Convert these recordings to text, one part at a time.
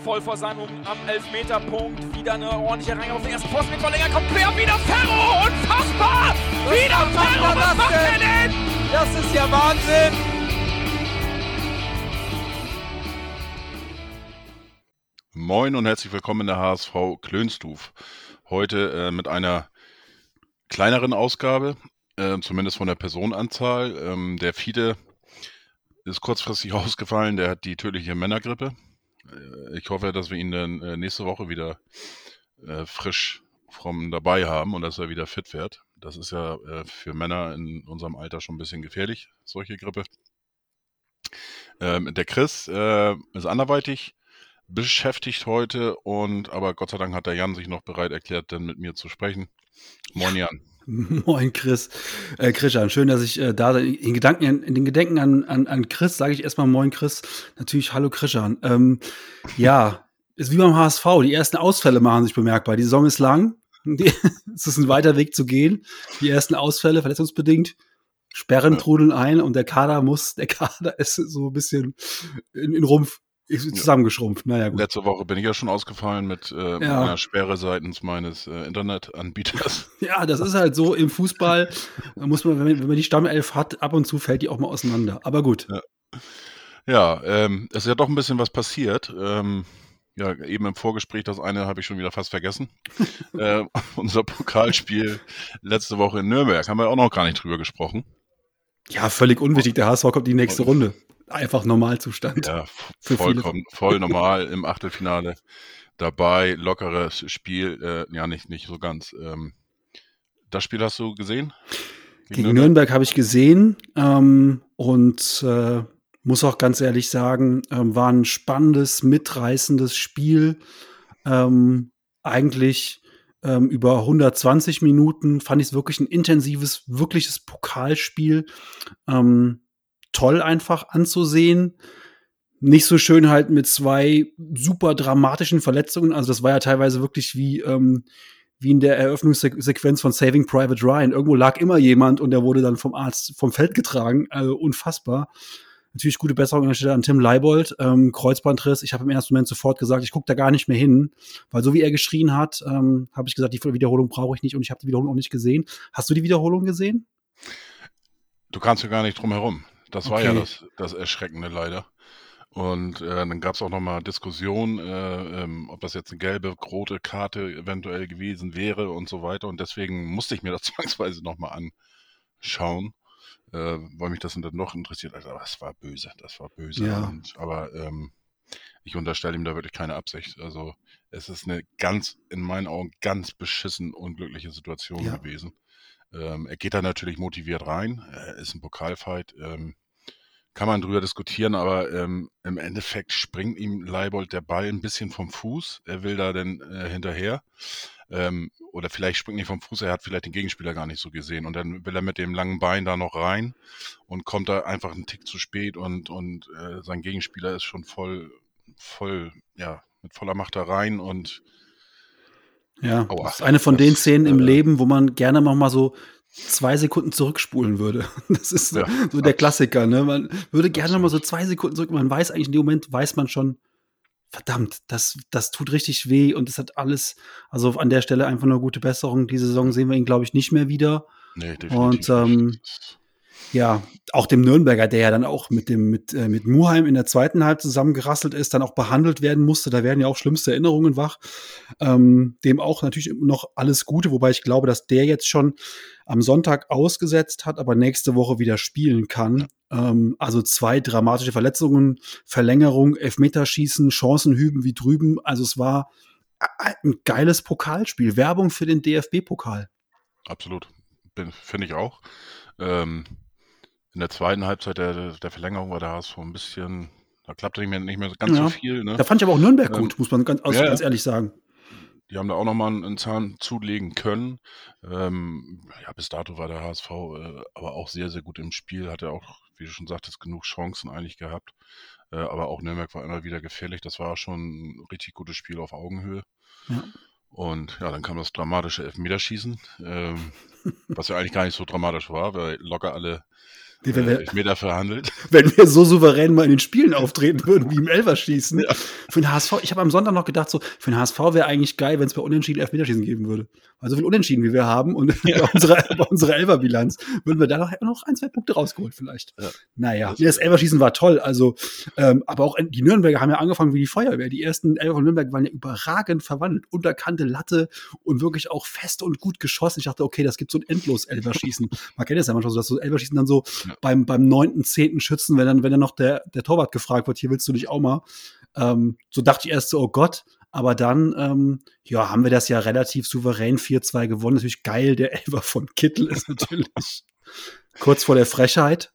voll vor seinem am Elfmeterpunkt. Wieder eine ordentliche Reihe auf den ersten Posten mit Verlänger. Kommt quer, wieder Ferro. Unfassbar. Was wieder Ferro. er Was das macht er denn? denn? Das ist ja Wahnsinn! Moin und herzlich willkommen in der HSV Klönstuf. Heute äh, mit einer kleineren Ausgabe, äh, zumindest von der Personenanzahl. Ähm, der Fiete ist kurzfristig ausgefallen, der hat die tödliche Männergrippe. Äh, ich hoffe, dass wir ihn dann äh, nächste Woche wieder äh, frisch vom dabei haben und dass er wieder fit wird. Das ist ja äh, für Männer in unserem Alter schon ein bisschen gefährlich, solche Grippe. Ähm, der Chris äh, ist anderweitig beschäftigt heute und aber Gott sei Dank hat der Jan sich noch bereit erklärt, dann mit mir zu sprechen. Moin Jan. Moin Chris. Äh, Christian, schön, dass ich äh, da in, Gedanken, in den Gedenken an, an, an Chris sage ich erstmal Moin Chris. Natürlich Hallo Christian. Ähm, ja, ist wie beim HSV. Die ersten Ausfälle machen sich bemerkbar. Die Saison ist lang. Die, es ist ein weiter Weg zu gehen. Die ersten Ausfälle, verletzungsbedingt. Sperren trudeln ein und der Kader muss, der Kader ist so ein bisschen in, in Rumpf ist zusammengeschrumpft. Naja, gut. Letzte Woche bin ich ja schon ausgefallen mit äh, Ja. einer Sperre seitens meines äh, Internetanbieters. Ja, das ist halt so im Fußball. Muss man, wenn man, die Stammelf hat, ab und zu fällt die auch mal auseinander. Aber gut. Ja, ähm, es ist ja doch ein bisschen was passiert. Ähm, ja, eben im Vorgespräch, das eine habe ich schon wieder fast vergessen. äh, unser Pokalspiel letzte Woche in Nürnberg, haben wir auch noch gar nicht drüber gesprochen. Ja, völlig unwichtig. Der HSV kommt in die nächste Runde. Einfach Normalzustand. Ja, vollkommen, voll normal im Achtelfinale dabei, lockeres Spiel, äh, ja nicht, nicht so ganz. Ähm, das Spiel hast du gesehen? Gegen Nürnberg habe ich gesehen ähm, und äh, muss auch ganz ehrlich sagen, ähm, war ein spannendes, mitreißendes Spiel. Ähm, eigentlich ähm, über 120 Minuten fand ich es wirklich ein intensives, wirkliches Pokalspiel. Ähm, toll einfach anzusehen. Nicht so schön halt mit zwei super dramatischen Verletzungen. Also das war ja teilweise wirklich wie, ähm, wie in der Eröffnungssequenz von Saving Private Ryan. Irgendwo lag immer jemand und der wurde dann vom Arzt vom Feld getragen. Also unfassbar. Natürlich gute Besserung an der Stelle an Tim Leibold. Ähm, Kreuzbandriss. Ich habe im ersten Moment sofort gesagt, ich gucke da gar nicht mehr hin. Weil so wie er geschrien hat, ähm, habe ich gesagt, die Wiederholung brauche ich nicht und ich habe die Wiederholung auch nicht gesehen. Hast du die Wiederholung gesehen? Du kannst ja gar nicht drum herum. Das war ja Okay. das, das Erschreckende leider. Und äh, dann gab es auch nochmal Diskussionen, äh, ähm, ob das jetzt eine gelbe, rote Karte eventuell gewesen wäre und so weiter. Und deswegen musste ich mir das zwangsweise nochmal anschauen, äh, weil mich das dann noch interessiert. Also, das war böse, das war böse. Ja. Und, aber ähm, ich unterstelle ihm da wirklich keine Absicht. Also es ist eine ganz, in meinen Augen, ganz beschissen unglückliche Situation Ja. gewesen. Ähm, er geht da natürlich motiviert rein, äh, ist ein Pokalfight, ähm, kann man drüber diskutieren, aber ähm, im Endeffekt springt ihm Leibold der Ball ein bisschen vom Fuß. Er will da dann äh, hinterher. Ähm, oder vielleicht springt nicht vom Fuß, er hat vielleicht den Gegenspieler gar nicht so gesehen. Und dann will er mit dem langen Bein da noch rein und kommt da einfach einen Tick zu spät und, und äh, sein Gegenspieler ist schon voll, voll, ja, mit voller Macht da rein und Ja, Aua. das ist eine von den Das, Szenen im äh, Leben, wo man gerne noch mal so zwei Sekunden zurückspulen würde. Das ist so, Ja, so der. Klassiker. Ne? Man würde gerne mal so zwei Sekunden zurück. Man weiß eigentlich in dem Moment, weiß man schon, verdammt, das, das tut richtig weh und es hat alles, also an der Stelle einfach nur gute Besserung. Diese Saison sehen wir ihn, glaube ich, nicht mehr wieder. nee, definitiv Und ähm, nicht. Ja, auch dem Nürnberger, der ja dann auch mit dem mit äh, mit Muheim in der zweiten Halb zusammengerasselt ist, dann auch behandelt werden musste. Da werden ja auch schlimmste Erinnerungen wach. Ähm, dem auch natürlich noch alles Gute, wobei ich glaube, dass der jetzt schon am Sonntag ausgesetzt hat, aber nächste Woche wieder spielen kann. Ähm, also zwei dramatische Verletzungen, Verlängerung, Elfmeterschießen, Chancen hüben wie drüben. Also es war ein geiles Pokalspiel. Werbung für den DFB-Pokal. Absolut. Finde ich auch. Ähm, in der zweiten Halbzeit der, der Verlängerung war der HSV ein bisschen, da klappte nicht mehr, nicht mehr ganz Ja. so viel. Ne? Da fand ich aber auch Nürnberg Ähm, gut, muss man ganz, ja, ja. ganz ehrlich sagen. Die haben da auch nochmal einen, einen Zahn zulegen können. Ähm, ja, bis dato war der HSV äh, aber auch sehr, sehr gut im Spiel. Hatte auch, wie du schon sagtest, genug Chancen eigentlich gehabt. Äh, aber auch Nürnberg war immer wieder gefährlich. Das war schon ein richtig gutes Spiel auf Augenhöhe. Ja. Und ja, dann kam das dramatische Elfmeterschießen, ähm, was ja eigentlich gar nicht so dramatisch war, weil locker alle Nee, wenn wir- äh, Elfmeter verhandelt. wenn wir so souverän mal in den Spielen auftreten würden, wie im Elverschießen. Für den HSV, ich habe am Sonntag noch gedacht, so, für den HSV wäre eigentlich geil, wenn es bei Unentschieden Elfmeterschießen geben würde. Weil so viel Unentschieden, wie wir haben und bei unserer, bei unserer Elferbilanz, würden wir da noch, noch ein, zwei Punkte rausgeholt vielleicht. Ja. Naja, Das- das Elferschießen war toll. Also, ähm, aber auch die Nürnberger haben ja angefangen wie die Feuerwehr. Die ersten Elfer von Nürnberg waren ja überragend verwandelt. Unterkante Latte und wirklich auch fest und gut geschossen. Ich dachte, okay, das gibt so ein endlos Elferschießen. Man kennt das ja manchmal so, dass so Elferschießen dann so Ja. beim, beim neunten, zehnten Schützen, wenn dann, wenn dann noch der, der Torwart gefragt wird, hier willst du dich auch mal. Ähm, so dachte ich erst so, oh Gott. Aber dann, ähm, ja, haben wir das ja relativ souverän 4-2 gewonnen. Natürlich geil, der Elfer von Kittel ist natürlich kurz vor der Frechheit.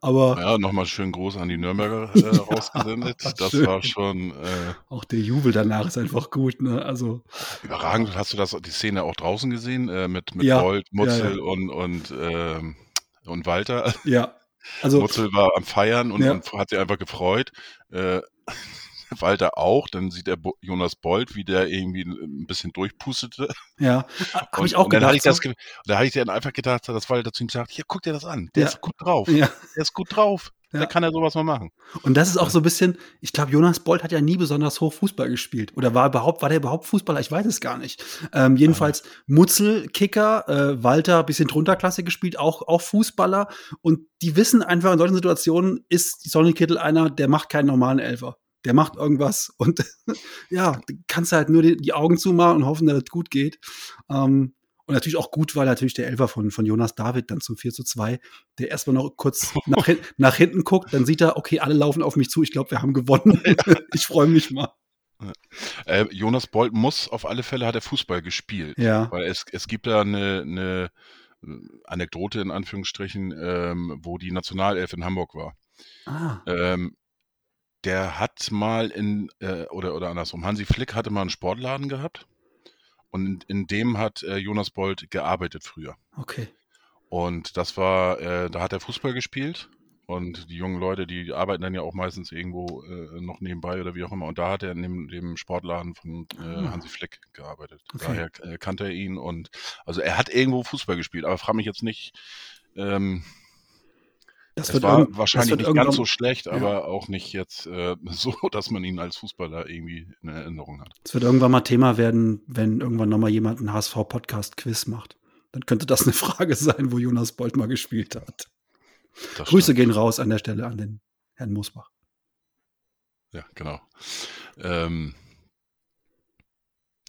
Aber Ja, nochmal schön groß an die Nürnberger äh, rausgesendet. Das schön. war schon äh, auch der Jubel danach ist einfach gut, ne? Also, überragend. Hast du das die Szene auch draußen gesehen äh, mit mit Ja, Bolt, Mutzel ja. und und ähm, und Walter? ja. Also, Mutzel war am Feiern und, Ja. und hat sich einfach gefreut. Äh, Walter auch. Dann sieht er Bo Jonas Bolt, wie der irgendwie ein bisschen durchpustete. ja, habe ich auch und dann gedacht. habe ich, das so. da hab ich dann einfach gedacht, dass Walter zu ihm sagt, hier, guck dir das an. Der Ja. ist gut drauf. ja. Der ist gut drauf. Ja. Da kann er sowas mal machen. Und das ist auch so ein bisschen, ich glaube, Jonas Bolt hat ja nie besonders hoch Fußball gespielt. Oder war überhaupt, war der überhaupt Fußballer? Ich weiß es gar nicht. Ähm, jedenfalls Mutzel, Kicker, äh, Walter, bisschen drunter Klasse gespielt, auch, auch Fußballer. Und die wissen einfach, in solchen Situationen ist Sonny Kittel einer, der macht keinen normalen Elfer. Der macht irgendwas und ja, du kannst halt nur die, die Augen zumachen und hoffen, dass es gut geht. Ähm, und natürlich auch gut, weil natürlich der Elfer von, von Jonas David dann zum 4 zu 2, der erstmal noch kurz nach, hin, nach hinten guckt, dann sieht er, okay, alle laufen auf mich zu, ich glaube, wir haben gewonnen. ich freue mich mal. Äh, Jonas Bolt muss auf alle Fälle hat er Fußball gespielt. Ja. Weil es, es gibt da eine, eine äh, Anekdote in Anführungsstrichen, ähm, wo die Nationalelf in Hamburg war. Ah, Ähm, der hat mal in, äh, oder, oder andersrum, Hansi Flick hatte mal einen Sportladen gehabt und in, in dem hat äh, Jonas Bolt gearbeitet früher. okay. Und das war, äh, da hat er Fußball gespielt und die jungen Leute, die arbeiten dann ja auch meistens irgendwo äh, noch nebenbei oder wie auch immer. Und da hat er in dem, dem Sportladen von äh, Ah. Hansi Flick gearbeitet. Okay. Daher äh, kannte er ihn und also er hat irgendwo Fußball gespielt, aber frage mich jetzt nicht. Ähm, Das es wird, war wahrscheinlich nicht ganz so schlecht, aber auch nicht jetzt äh, so, dass man ihn als Fußballer irgendwie in Erinnerung hat. Es wird irgendwann mal Thema werden, wenn irgendwann noch mal jemand einen HSV-Podcast-Quiz macht. Dann könnte das eine Frage sein, wo Jonas Bolt mal gespielt hat. Das Grüße stimmt. gehen raus an der Stelle an den Herrn Musbach. Ja, genau. Ähm,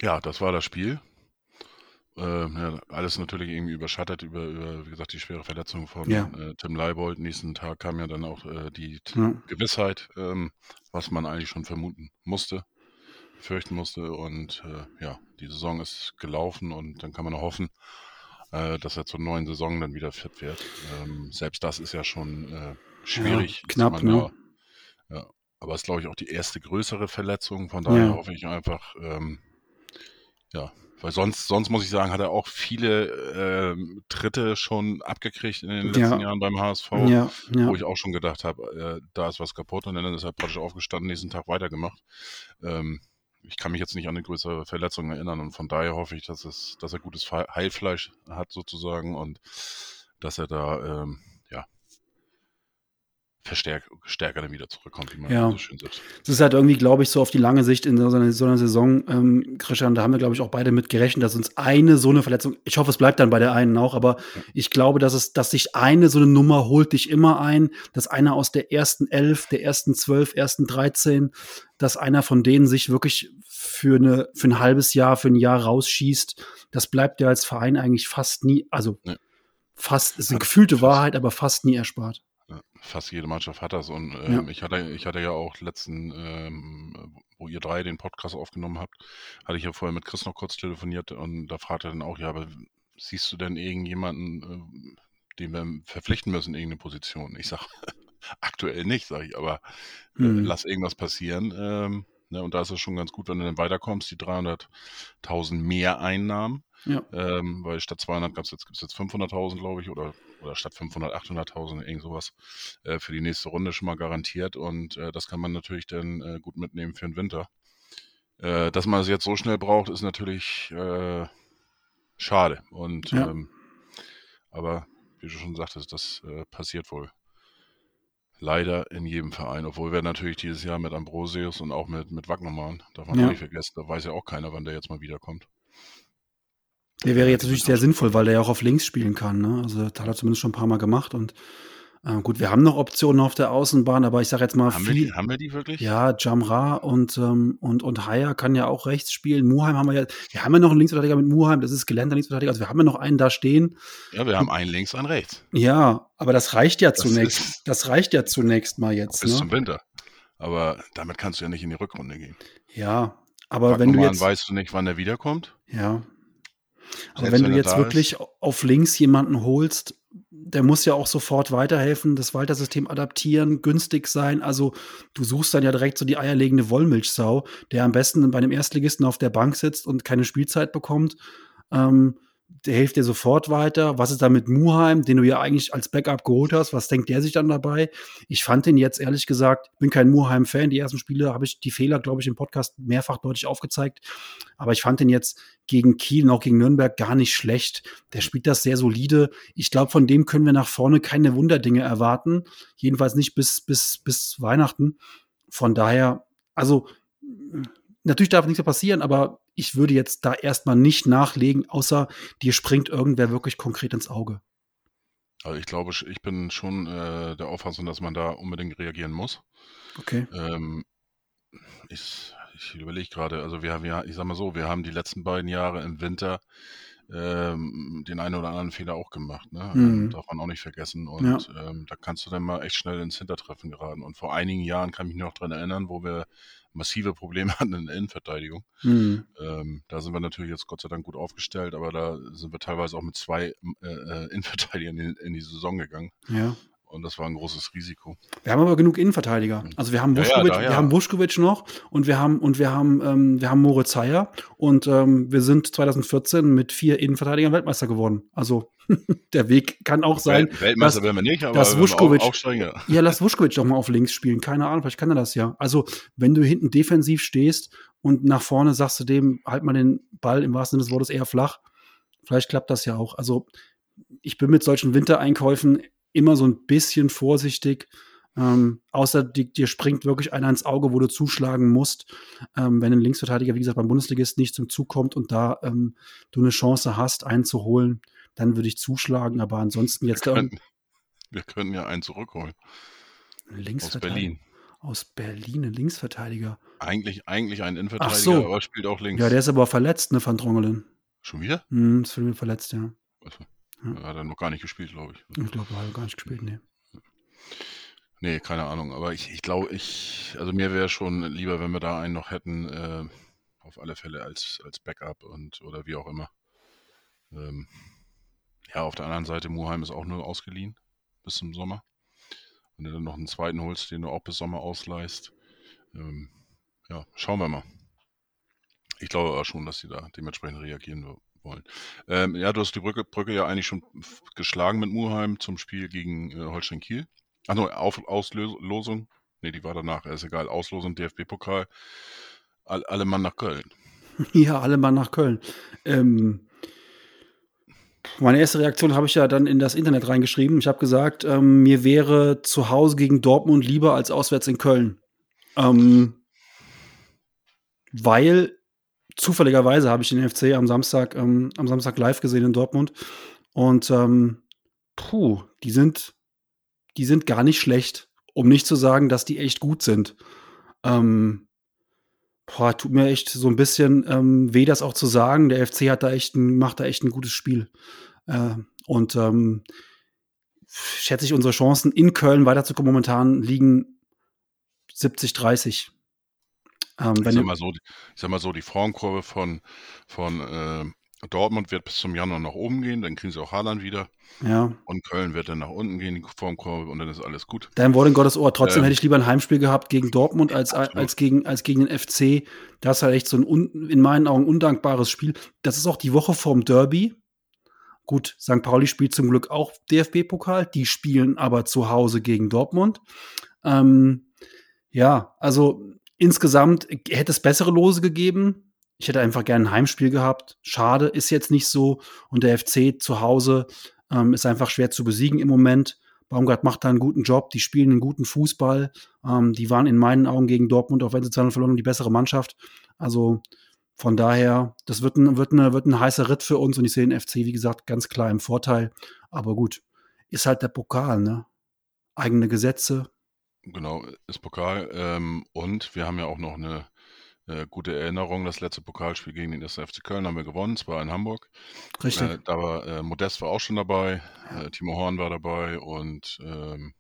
ja, das war das Spiel. Ähm, ja, alles natürlich irgendwie überschattet über, über, wie gesagt, die schwere Verletzung von Ja. äh, Tim Leibold. Nächsten Tag kam ja dann auch äh, die Ja. Gewissheit, ähm, was man eigentlich schon vermuten musste, fürchten musste. Und äh, ja, die Saison ist gelaufen und dann kann man hoffen, äh, dass er zur neuen Saison dann wieder fit wird. Ähm, selbst das ist ja schon äh, schwierig. knapp, ne? ja- aber es ist, glaube ich, auch die erste größere Verletzung. Von daher hoffe ich einfach, ähm, ja, weil sonst, sonst muss ich sagen, hat er auch viele ähm, Tritte schon abgekriegt in den letzten Ja. Jahren beim HSV, Ja, ja. wo ich auch schon gedacht habe, äh, da ist was kaputt und dann ist er praktisch aufgestanden, nächsten Tag weitergemacht. Ähm, ich kann mich jetzt nicht an eine größere Verletzung erinnern und von daher hoffe ich, dass es, dass er gutes Heilfleisch hat sozusagen und dass er da ähm, ja verstärk, stärker dann wieder zurückkommt, wie man Ja. so schön sagt. Es ist halt irgendwie, glaube ich, so auf die lange Sicht in so einer, so einer Saison, ähm, Christian, da haben wir, glaube ich, auch beide mit gerechnet, dass uns eine so eine Verletzung, ich hoffe, es bleibt dann bei der einen auch, aber ich glaube, dass es, dass sich eine so eine Nummer holt dich immer ein, dass einer aus der ersten elf, der ersten zwölf, ersten dreizehn, dass einer von denen sich wirklich für eine, für ein halbes Jahr, für ein Jahr rausschießt. Das bleibt ja als Verein eigentlich fast nie, also Ja. fast, ist eine gefühlte. Wahrheit, aber fast nie erspart. Fast jede Mannschaft hat das und ähm, Ja. ich hatte ich hatte ja auch letzten, ähm, wo ihr drei den Podcast aufgenommen habt, hatte ich ja vorher mit Chris noch kurz telefoniert und da fragte er dann auch, ja, aber siehst du denn irgendjemanden, ähm, den wir verpflichten müssen, in irgendeine Position? Ich sag, aktuell nicht, sage ich, aber äh, Mhm. lass irgendwas passieren. Ähm, ne, und da ist es schon ganz gut, wenn du dann weiterkommst, die 300.000 mehr Einnahmen. Ja. Ähm, weil statt 200 gab's jetzt, gibt's jetzt 500.000, glaube ich, oder, oder statt 500, 800.000, irgend sowas, äh, für die nächste Runde schon mal garantiert. Und äh, das kann man natürlich dann äh, gut mitnehmen für den Winter. Äh, dass man es jetzt so schnell braucht, ist natürlich äh, schade. Und Ja. ähm, aber wie du schon sagtest, das äh, passiert wohl. Leider in jedem Verein, obwohl wir natürlich dieses Jahr mit Ambrosius und auch mit, mit Wagnermann, darf man Ja. nicht vergessen, da weiß ja auch keiner, wann der jetzt mal wiederkommt. Der wäre Ja, jetzt natürlich sehr sinnvoll, weil der ja auch auf links spielen kann. Ne? Also das hat er zumindest schon ein paar Mal gemacht. Und äh, gut, wir haben noch Optionen auf der Außenbahn, aber ich sage jetzt mal Haben wir, viel. die, haben wir die wirklich? Ja, Jamra und, ähm, und, und Haya kann ja auch rechts spielen. Muheim haben wir ja. Wir haben ja noch einen Linksverteidiger mit Muheim, das ist gelernter Linksverteidiger. Also wir haben ja noch einen da stehen. Ja, wir haben einen links, einen rechts. Ja, aber das reicht ja Das zunächst. das reicht ja zunächst mal jetzt. Bis Ne? zum Winter. Aber damit kannst du ja nicht in die Rückrunde gehen. Ja, aber wenn du jetzt. weißt du nicht, wann der wiederkommt. Ja. Aber Selbst wenn du jetzt wirklich auf links jemanden holst, der muss ja auch sofort weiterhelfen, das Walter-System adaptieren, günstig sein. Also du suchst dann ja direkt so die eierlegende Wollmilchsau, der am besten bei einem Erstligisten auf der Bank sitzt und keine Spielzeit bekommt. Ähm, der hilft dir sofort weiter. Was ist da mit Muheim, den du ja eigentlich als Backup geholt hast? Was denkt der sich dann dabei? Ich fand den jetzt ehrlich gesagt, bin kein Muheim-Fan. Die ersten Spiele habe ich die Fehler, glaube ich, im Podcast mehrfach deutlich aufgezeigt. Aber ich fand den jetzt gegen Kiel und auch gegen Nürnberg gar nicht schlecht. Der spielt das sehr solide. Ich glaube, von dem können wir nach vorne keine Wunderdinge erwarten. Jedenfalls nicht bis, bis, bis Weihnachten. Von daher, also natürlich darf nichts mehr passieren, aber ich würde jetzt da erstmal nicht nachlegen, außer dir springt irgendwer wirklich konkret ins Auge. Also ich glaube, ich bin schon äh, der Auffassung, dass man da unbedingt reagieren muss. Okay. Ähm, ich ich überlege gerade, also wir haben ja, ich sag mal so, wir haben die letzten beiden Jahre im Winter ähm, den einen oder anderen Fehler auch gemacht. Ne? Mhm. Ähm, darf man auch nicht vergessen. Und ähm, da kannst du dann mal echt schnell ins Hintertreffen geraten. Und vor einigen Jahren kann ich mich noch dran erinnern, wo wir massive Probleme hatten in der Innenverteidigung. Hm. Ähm, da sind wir natürlich jetzt Gott sei Dank gut aufgestellt, aber da sind wir teilweise auch mit zwei äh, äh, Innenverteidigern in, in die Saison gegangen. Ja. Und das war ein großes Risiko. Wir haben aber genug Innenverteidiger. Also wir haben Ja, ja, ja. wir haben Buschkowitsch noch und wir haben und wir haben ähm, wir haben Moritz Heyer und ähm, wir sind 2014 mit vier Innenverteidigern Weltmeister geworden. Also der Weg kann auch sein. Wel Weltmeister dass- werden wir nicht, aber dass Vuskovic- auf, aufsteigen, ja. Lass Vuskovic doch mal auf links spielen. Keine Ahnung, vielleicht kann er das ja. Also, wenn du hinten defensiv stehst und nach vorne sagst du dem, halt mal den Ball im wahrsten Sinne des Wortes eher flach, vielleicht klappt das ja auch. Also, ich bin mit solchen Wintereinkäufen immer so ein bisschen vorsichtig. Ähm, außer die, dir springt wirklich einer ins Auge, wo du zuschlagen musst. Ähm, wenn ein Linksverteidiger, wie gesagt, beim Bundesligist nicht zum Zug kommt und da ähm, du eine Chance hast, einen zu holen, dann würde ich zuschlagen. Aber ansonsten jetzt Wir können, wir können ja einen zurückholen aus. Berlin. Aus Berlin, ein Linksverteidiger. Eigentlich, eigentlich ein Innenverteidiger, so. aber spielt auch links. Ja, der ist aber verletzt, ne, Van Drongelen. Schon wieder? Hm, ist für mich verletzt, ja. Also, Ja. Hat er noch gar nicht gespielt, glaube ich. Ich glaube, er hat gar nicht gespielt, ne. Nee, keine Ahnung. Aber ich, ich glaube, ich, also mir wäre schon lieber, wenn wir da einen noch hätten, äh, auf alle Fälle als, als Backup und oder wie auch immer. Ähm, ja, auf der anderen Seite, Muheim ist auch nur ausgeliehen bis zum Sommer. Wenn du dann noch einen zweiten holst, den du auch bis Sommer ausleihst, ähm, ja, schauen wir mal. Ich glaube aber schon, dass sie da dementsprechend reagieren wo- wollen. Ähm, ja, du hast die Brücke, Brücke ja eigentlich schon geschlagen mit Muheim zum Spiel gegen äh, Holstein Kiel. Ach no, Auf, Auslosung. Nee, die war danach, ist egal. Auslosung, DFB-Pokal. All, alle Mann nach Köln. Ja, alle mal nach Köln. Ähm, meine erste Reaktion habe ich ja dann in das Internet reingeschrieben. Ich habe gesagt, ähm, mir wäre zu Hause gegen Dortmund lieber als auswärts in Köln. Ähm, weil zufälligerweise habe ich den FC am Samstag, ähm, am Samstag live gesehen in Dortmund. Und ähm, puh, die sind, die sind gar nicht schlecht, um nicht zu sagen, dass die echt gut sind. Ähm, boah, tut mir echt so ein bisschen ähm, weh, das auch zu sagen. Der FC hat da echt ein, macht da echt ein gutes Spiel. Äh, und ähm, schätze ich, unsere Chancen in Köln weiterzukommen momentan liegen 70, 30. Ähm, Ich sag, mal so, ich sag mal so, die Formkurve von, von äh, Dortmund wird bis zum Januar nach oben gehen, dann kriegen sie auch Haaland wieder. ja, Und Köln wird dann nach unten gehen, die Formkurve, und dann ist alles gut. dein Wort in Gottes Ohr. Trotzdem Ähm, hätte ich lieber ein Heimspiel gehabt gegen Dortmund als, absolut. als, gegen, als gegen den FC. Das ist halt echt so ein un, in meinen Augen undankbares Spiel. Das ist auch die Woche vorm Derby. Gut, St. Pauli spielt zum Glück auch DFB-Pokal. Die spielen aber zu Hause gegen Dortmund. Ähm, ja, also insgesamt hätte es bessere Lose gegeben. Ich hätte einfach gerne ein Heimspiel gehabt. Schade, ist jetzt nicht so. Und der FC zu Hause ähm, ist einfach schwer zu besiegen im Moment. Baumgart macht da einen guten Job, die spielen einen guten Fußball. Ähm, die waren in meinen Augen gegen Dortmund, auch wenn sie 2 verloren haben, die bessere Mannschaft. Also von daher, das wird ein, wird, eine, wird ein heißer Ritt für uns und ich sehe den FC, wie gesagt, ganz klar im Vorteil. Aber gut, ist halt der Pokal, ne? Eigene Gesetze. Genau, ist Pokal. Ähm, und wir haben ja auch noch eine äh, gute Erinnerung. Das letzte Pokalspiel gegen den 1. FC Köln haben wir gewonnen, zwar in Hamburg. Richtig. Äh, da war äh, Modest war auch schon dabei, äh, Timo Horn war dabei und ähm,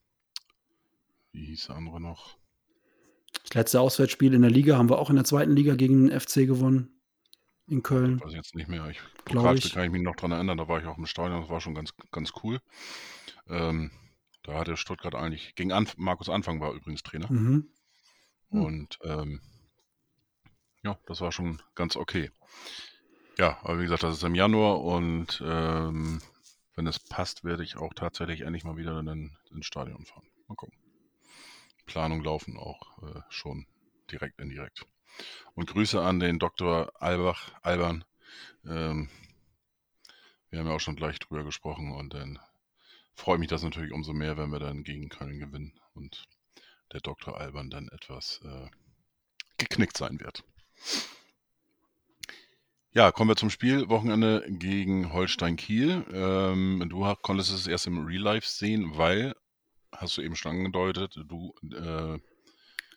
wie hieß der andere noch? Das letzte Auswärtsspiel in der Liga haben wir auch in der zweiten Liga gegen den FC gewonnen. In Köln. Weiß ich jetzt nicht mehr. Ich, Pokalspiel ich. kann ich mich noch dran erinnern, da war ich auch im Stadion, das war schon ganz, ganz cool. Ähm, da hatte Stuttgart eigentlich, gegen Anf Markus Anfang war übrigens Trainer. Mhm. Hm. Und ähm, ja, das war schon ganz okay. Ja, aber wie gesagt, das ist im Januar und ähm, wenn es passt, werde ich auch tatsächlich endlich mal wieder in, ins Stadion fahren. Mal gucken. Planung laufen auch äh, schon direkt indirekt. Und Grüße an den Dr. Albach, Alban. Ähm, wir haben ja auch schon gleich drüber gesprochen und dann freut mich das natürlich umso mehr, wenn wir dann gegen Köln gewinnen und der Dr. Alban dann etwas äh, geknickt sein wird. Ja, kommen wir zum Spiel. Wochenende gegen Holstein Kiel. Ähm, du konntest es erst im Real Life sehen, weil, hast du eben schon angedeutet, du äh,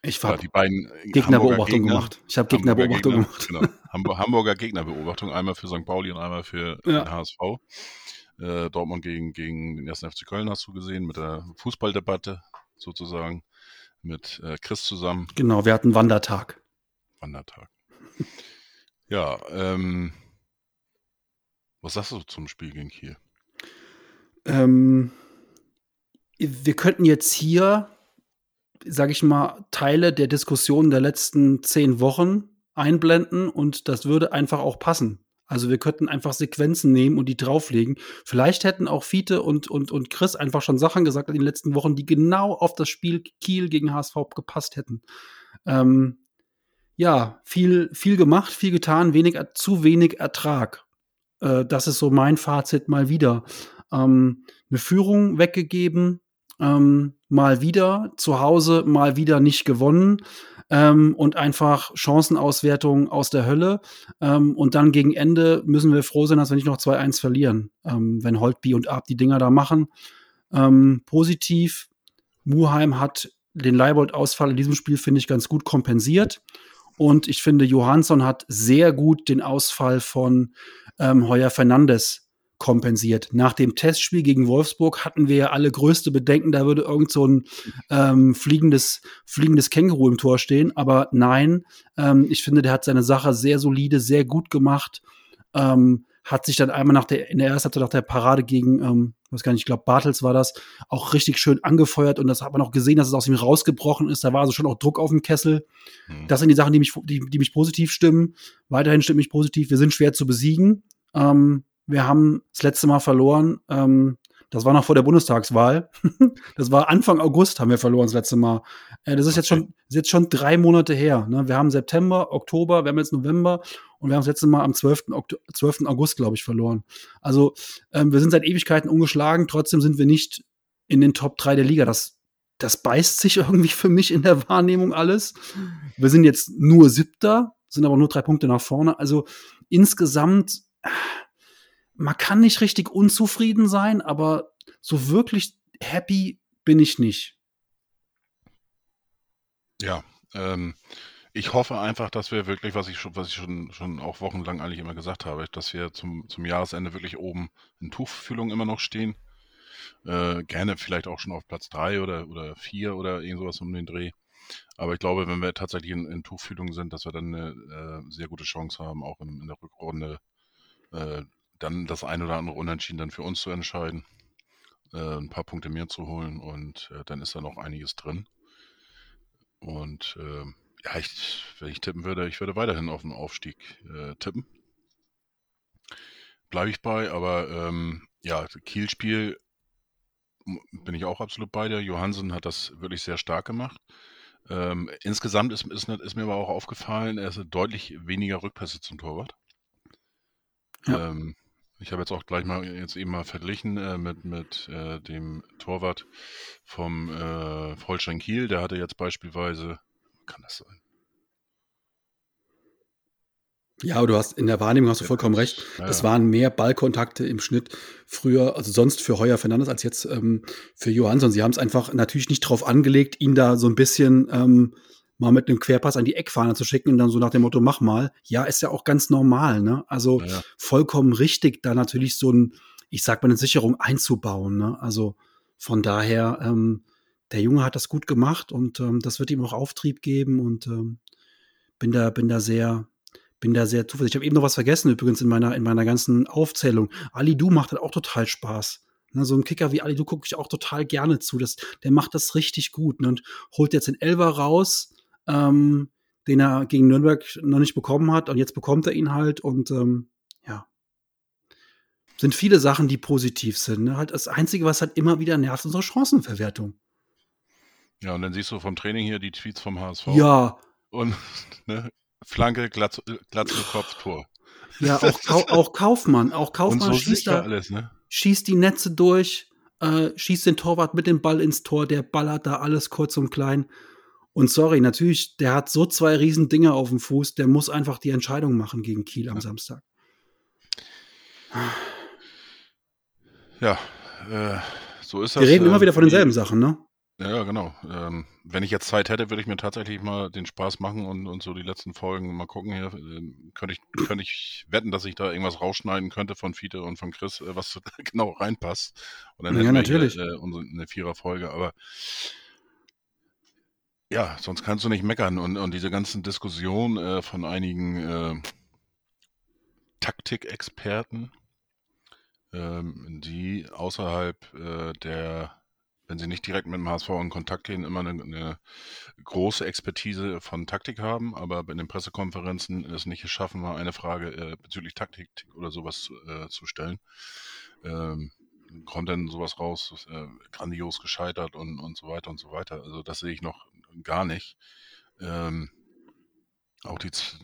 Ich ja, habe die beiden Gegnerbeobachtung Gegner- gemacht. Ich habe Gegnerbeobachtung Gegner, gemacht. Genau. Hamburg, Hamburger Gegnerbeobachtung, einmal für St. Pauli und einmal für Ja. den HSV. Äh, Dortmund gegen, gegen den 1. FC Köln hast du gesehen, mit der Fußballdebatte sozusagen, mit äh, Chris zusammen, Genau, wir hatten Wandertag. Wandertag. Ja, ähm, was sagst du zum Spiel gegen Kiel? Ähm, wir könnten jetzt hier, sage ich mal, Teile der Diskussion der letzten zehn Wochen einblenden und das würde einfach auch passen. Also wir könnten einfach Sequenzen nehmen und die drauflegen. Vielleicht hätten auch Fiete und, und, und Chris einfach schon Sachen gesagt in den letzten Wochen, die genau auf das Spiel Kiel gegen HSV gepasst hätten. Ähm, ja, viel, viel gemacht, viel getan, wenig, zu wenig Ertrag. Äh, das ist so mein Fazit mal wieder. Ähm, eine Führung weggegeben, ähm, mal wieder zu Hause, mal wieder nicht gewonnen ähm, und einfach Chancenauswertung aus der Hölle. Ähm, und dann gegen Ende müssen wir froh sein, dass wir nicht noch 2-1 verlieren, ähm, wenn Holtby und Ab die Dinger da machen. Ähm, positiv, Muheim hat den Leibold-Ausfall in diesem Spiel, finde ich, ganz gut kompensiert. Und ich finde, Johansson hat sehr gut den Ausfall von ähm, Heuer Fernandes kompensiert. Nach dem Testspiel gegen Wolfsburg hatten wir ja alle größte Bedenken, da würde irgend so ein ähm, fliegendes, fliegendes Känguru im Tor stehen. Aber nein, ähm, ich finde, der hat seine Sache sehr solide, sehr gut gemacht. Ähm, hat sich dann einmal nach der, in der ersten Halbzeit nach der Parade gegen, ähm, weiß gar nicht, ich glaube, Bartels war das, auch richtig schön angefeuert und das hat man auch gesehen, dass es aus ihm rausgebrochen ist. Da war also schon auch Druck auf dem Kessel. Hm. Das sind die Sachen, die mich, die, die mich positiv stimmen. Weiterhin stimmt mich positiv. Wir sind schwer zu besiegen. Ähm, wir haben das letzte Mal verloren. Ähm, das war noch vor der Bundestagswahl. das war Anfang August haben wir verloren das letzte Mal. Äh, das ist jetzt schon, ist jetzt schon drei Monate her. Ne? Wir haben September, Oktober, wir haben jetzt November und wir haben das letzte Mal am 12. Okto 12. August, glaube ich, verloren. Also ähm, wir sind seit Ewigkeiten ungeschlagen. Trotzdem sind wir nicht in den Top 3 der Liga. Das, das beißt sich irgendwie für mich in der Wahrnehmung alles. Wir sind jetzt nur Siebter, sind aber nur drei Punkte nach vorne. Also insgesamt, man kann nicht richtig unzufrieden sein, aber so wirklich happy bin ich nicht. Ja, ähm, ich hoffe einfach, dass wir wirklich, was ich schon, was ich schon, schon auch wochenlang eigentlich immer gesagt habe, dass wir zum, zum Jahresende wirklich oben in Tuchfühlung immer noch stehen. Äh, gerne vielleicht auch schon auf Platz drei oder, oder vier oder irgend sowas um den Dreh. Aber ich glaube, wenn wir tatsächlich in, in Tuchfühlung sind, dass wir dann eine äh, sehr gute Chance haben, auch in, in der Rückrunde äh, dann das ein oder andere Unentschieden dann für uns zu entscheiden, äh, ein paar Punkte mehr zu holen und äh, dann ist da noch einiges drin. Und äh, ja, ich, wenn ich tippen würde, ich würde weiterhin auf den Aufstieg äh, tippen. Bleibe ich bei, aber ähm, ja, Kiel-Spiel bin ich auch absolut bei dir. Johansen hat das wirklich sehr stark gemacht. Ähm, insgesamt ist, ist, ist mir aber auch aufgefallen, er ist deutlich weniger Rückpässe zum Torwart. Ja. Ähm, Ich habe jetzt auch gleich mal jetzt eben mal verglichen äh, mit, mit äh, dem Torwart vom äh, Holstein Kiel. Der hatte jetzt beispielsweise, kann das sein? Ja, aber du hast in der Wahrnehmung hast du vollkommen recht. Ja, Es waren mehr Ballkontakte im Schnitt früher, also sonst für Heuer Fernandes als jetzt ähm, für Johansson. Sie haben es einfach natürlich nicht drauf angelegt, ihn da so ein bisschen ähm, mal mit einem Querpass an die Eckfahne zu schicken und dann so nach dem Motto, mach mal. Ja, ist ja auch ganz normal, ne? Also Ja, vollkommen richtig, da natürlich so ein, ich sag mal, eine Sicherung einzubauen, ne? Also von daher, ähm, der Junge hat das gut gemacht und ähm, das wird ihm auch Auftrieb geben und ähm, bin da, bin da sehr, bin da sehr zuversichtlich. Ich habe eben noch was vergessen, übrigens in meiner, in meiner ganzen Aufzählung. Ali Du macht halt auch total Spaß. Ne, so ein Kicker wie Ali Du gucke ich auch total gerne zu. Das, der macht das richtig gut ne, und holt jetzt den Elver raus, ähm, den er gegen Nürnberg noch nicht bekommen hat. Und jetzt bekommt er ihn halt und ähm, ja. Sind viele Sachen, die positiv sind. Ne? Halt das Einzige, was halt immer wieder nervt, ist unsere Chancenverwertung. ja, und dann siehst du vom Training hier die Tweets vom HSV. Ja, Und ne, Flanke, Glatz, Glatze, Kopf, Tor. ja, auch, auch Kaufmann. Auch Kaufmann so schießt da. alles, ne? schießt die Netze durch, äh, schießt den Torwart mit dem Ball ins Tor, der ballert da alles kurz und klein. Und sorry, natürlich, der hat so zwei riesen Dinge auf dem Fuß, der muss einfach die Entscheidung machen gegen Kiel am. Samstag. Ja, äh, so ist das. Wir reden äh, immer wieder von die- denselben Sachen, ne? Ja, genau. Ähm, wenn ich jetzt Zeit hätte, würde ich mir tatsächlich mal den Spaß machen und, und so die letzten Folgen mal gucken hier. Ähm, könnte ich, könnte ich wetten, dass ich da irgendwas rausschneiden könnte von Fiete und von Chris, äh, was genau reinpasst. Und dann Ja, hätten wir natürlich. Hier, äh, unsere, eine Vierer-Folge, aber ja, sonst kannst du nicht meckern. Und, und diese ganzen Diskussionen äh, von einigen äh, Taktikexperten, ähm, die außerhalb äh, der, wenn sie nicht direkt mit dem HSV in Kontakt gehen, immer eine, eine große Expertise von Taktik haben, aber in den Pressekonferenzen es nicht schaffen, mal eine Frage äh, bezüglich Taktik oder sowas zu, äh, zu stellen. Ähm, kommt dann sowas raus, äh, grandios gescheitert und, und so weiter und so weiter. Also das sehe ich noch gar nicht. Ähm, auch die Z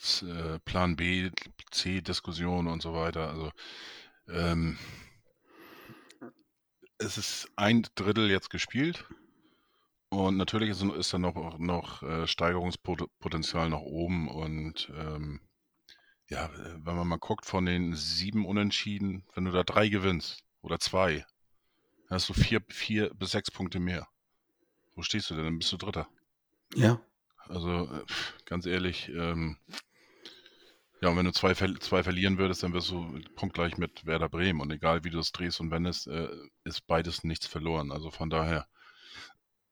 Z äh, Plan B, C-Diskussion und so weiter. Also ähm, es ist ein Drittel jetzt gespielt und natürlich ist, ist da noch, noch äh, Steigerungspotenzial nach oben und ähm, ja, äh, wenn man mal guckt von den sieben Unentschieden, wenn du da drei gewinnst oder zwei, hast du vier, vier bis sechs Punkte mehr. Wo stehst du denn? Dann bist du Dritter. Ja. Also äh, ganz ehrlich, ähm, ja, und wenn du zwei, zwei verlieren würdest, dann wirst du punktgleich mit Werder Bremen. Und egal wie du es drehst und wendest, äh, ist beides nichts verloren. Also von daher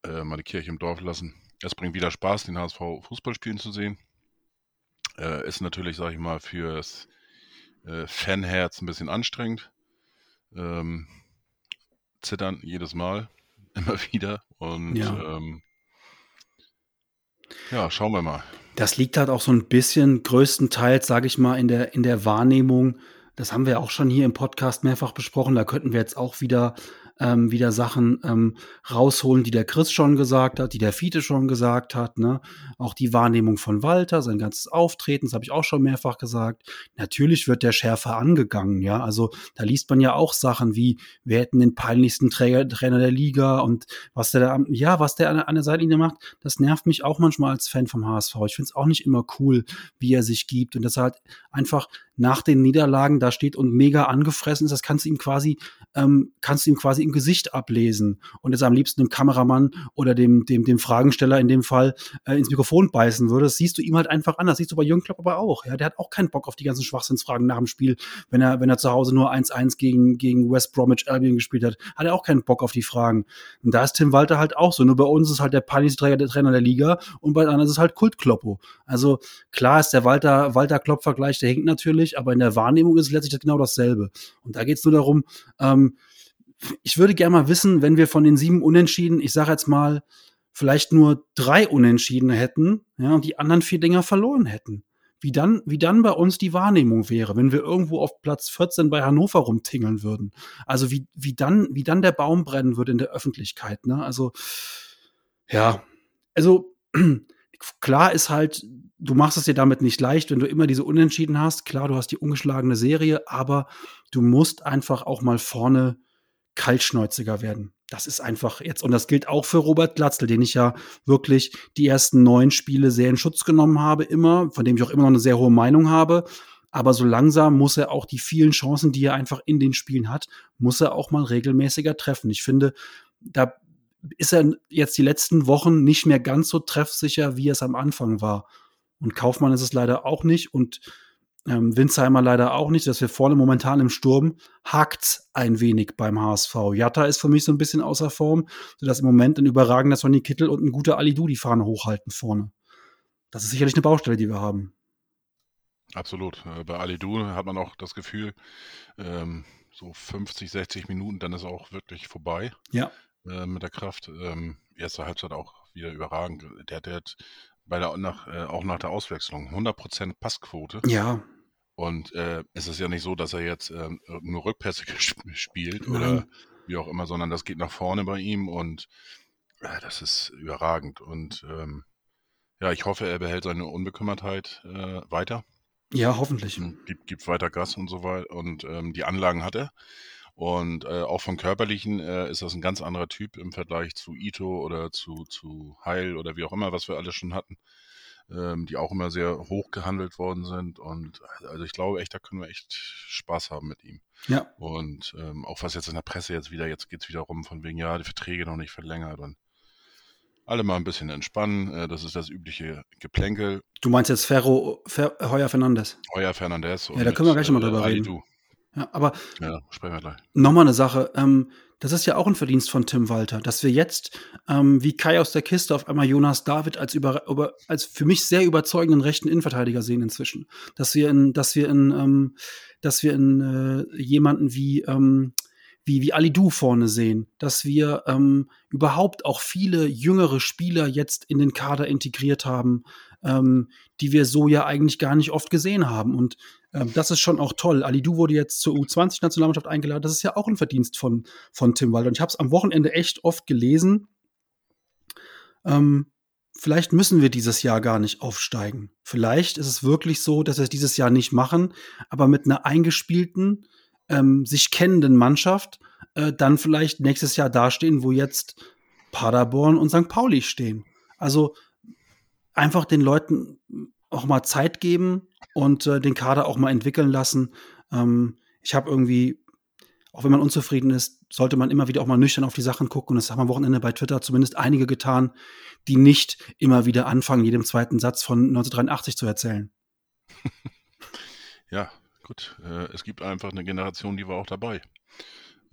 äh, mal die Kirche im Dorf lassen. Es bringt wieder Spaß, den HSV Fußball spielen zu sehen. Äh, ist natürlich, sag ich mal, fürs äh, Fanherz ein bisschen anstrengend. Ähm, zittern jedes Mal, immer wieder. Und Ja. ähm, ja, schauen wir mal. Das liegt halt auch so ein bisschen größtenteils, sage ich mal, in der, in der Wahrnehmung. Das haben wir auch schon hier im Podcast mehrfach besprochen. Da könnten wir jetzt auch wieder, ähm, wieder Sachen ähm, rausholen, die der Chris schon gesagt hat, die der Fiete schon gesagt hat. Ne? Auch die Wahrnehmung von Walter, sein ganzes Auftreten, das habe ich auch schon mehrfach gesagt. Natürlich wird der schärfer angegangen. Ja, also da liest man ja auch Sachen wie, wir hätten den peinlichsten Träger, Trainer der Liga und was der da, ja, was der an, an der Seitenlinie macht, das nervt mich auch manchmal als Fan vom HSV. Ich finde es auch nicht immer cool, wie er sich gibt und dass er halt einfach nach den Niederlagen da steht und mega angefressen ist. Das kannst du ihm quasi, ähm, kannst du ihm quasi im Gesicht ablesen und es am liebsten dem Kameramann oder dem, dem, dem Fragensteller in dem Fall äh, ins Mikrofon beißen würde. Das siehst du ihm halt einfach an. Das siehst du bei Jürgen Klopp aber auch. Ja, der hat auch keinen Bock auf die ganzen Schwachsinnsfragen nach dem Spiel, wenn er, wenn er zu Hause nur 1-1 gegen, gegen West Bromwich Albion gespielt hat, hat er auch keinen Bock auf die Fragen. Und da ist Tim Walter halt auch so. Nur bei uns ist halt der Trainer der, Trainer der Liga und bei anderen ist es halt Kultkloppo. Also klar ist der Walter, Walter Klopp-Vergleich, der hinkt natürlich, aber in der Wahrnehmung ist letztlich genau dasselbe. Und da geht es nur darum, ähm, ich würde gerne mal wissen, wenn wir von den sieben Unentschieden, ich sage jetzt mal, vielleicht nur drei Unentschieden hätten, ja, und die anderen vier Dinger verloren hätten. Wie dann, wie dann bei uns die Wahrnehmung wäre, wenn wir irgendwo auf Platz 14 bei Hannover rumtingeln würden. Also wie, wie dann, wie dann der Baum brennen würde in der Öffentlichkeit, ne? Also, ja. Also, klar ist halt, du machst es dir damit nicht leicht, wenn du immer diese Unentschieden hast. Klar, du hast die ungeschlagene Serie, aber du musst einfach auch mal vorne kaltschnäuziger werden. Das ist einfach jetzt, und das gilt auch für Robert Glatzel, den ich ja wirklich die ersten neun Spiele sehr in Schutz genommen habe, immer, von dem ich auch immer noch eine sehr hohe Meinung habe. Aber so langsam muss er auch die vielen Chancen, die er einfach in den Spielen hat, muss er auch mal regelmäßiger treffen. Ich finde, da ist er jetzt die letzten Wochen nicht mehr ganz so treffsicher, wie es am Anfang war. Und Kaufmann ist es leider auch nicht und ähm, Winzheimer leider auch nicht, dass wir vorne momentan im Sturm hakt's ein wenig beim HSV. Jatta ist für mich so ein bisschen außer Form, sodass im Moment ein überragender Sonny Kittel und ein guter Ali Du die Fahne hochhalten vorne. Das ist sicherlich eine Baustelle, die wir haben. Absolut. Äh, bei Ali Du hat man auch das Gefühl, ähm, so 50, 60 Minuten, dann ist auch wirklich vorbei. Ja. Äh, mit der Kraft. Ähm, erste Halbzeit auch wieder überragend. Der, der hat bei der, nach, äh, auch nach der Auswechslung 100% Passquote. Ja. Und äh, es ist ja nicht so, dass er jetzt äh, nur Rückpässe spielt Nein. oder wie auch immer, sondern das geht nach vorne bei ihm und äh, das ist überragend. Und ähm, ja, ich hoffe, er behält seine Unbekümmertheit äh, weiter. Ja, hoffentlich. Gibt, gibt weiter Gas und so weiter. Und ähm, die Anlagen hat er. Und äh, auch vom Körperlichen äh, ist das ein ganz anderer Typ im Vergleich zu Ito oder zu, zu Heil oder wie auch immer, was wir alle schon hatten, ähm, die auch immer sehr hoch gehandelt worden sind. Und also ich glaube echt, da können wir echt Spaß haben mit ihm. Ja. Und ähm, auch was jetzt in der Presse jetzt wieder, jetzt geht's wieder rum von wegen, ja, die Verträge noch nicht verlängert und alle mal ein bisschen entspannen. Äh, das ist das übliche Geplänkel. Du meinst jetzt Ferro, Fer, Heuer Fernandes. Heuer Fernandez. Ja, da können wir gleich nochmal drüber Ali reden. Ja, aber Ja, sprechen wir gleich. Nochmal eine Sache, ähm, das ist ja auch ein Verdienst von Tim Walter, dass wir jetzt, ähm, wie Kai aus der Kiste, auf einmal Jonas David als, über, über, als für mich sehr überzeugenden rechten Innenverteidiger sehen inzwischen. Dass wir in, dass wir in, ähm, dass wir in äh, jemanden wie, ähm, wie, wie Ali Du vorne sehen, dass wir ähm, überhaupt auch viele jüngere Spieler jetzt in den Kader integriert haben, ähm, die wir so ja eigentlich gar nicht oft gesehen haben. Und ähm, das ist schon auch toll. Ali Du wurde jetzt zur U20-Nationalmannschaft eingeladen. Das ist ja auch ein Verdienst von, von Tim Walter. Und ich habe es am Wochenende echt oft gelesen. Ähm, vielleicht müssen wir dieses Jahr gar nicht aufsteigen. Vielleicht ist es wirklich so, dass wir es dieses Jahr nicht machen, aber mit einer eingespielten, ähm, sich kennenden Mannschaft äh, dann vielleicht nächstes Jahr dastehen, wo jetzt Paderborn und St. Pauli stehen. Also einfach den Leuten auch mal Zeit geben und äh, den Kader auch mal entwickeln lassen. Ähm, ich habe irgendwie, auch wenn man unzufrieden ist, sollte man immer wieder auch mal nüchtern auf die Sachen gucken. Und das haben am Wochenende bei Twitter zumindest einige getan, die nicht immer wieder anfangen, jedem zweiten Satz von 1983 zu erzählen. Ja, gut. Äh, es gibt einfach eine Generation, die war auch dabei.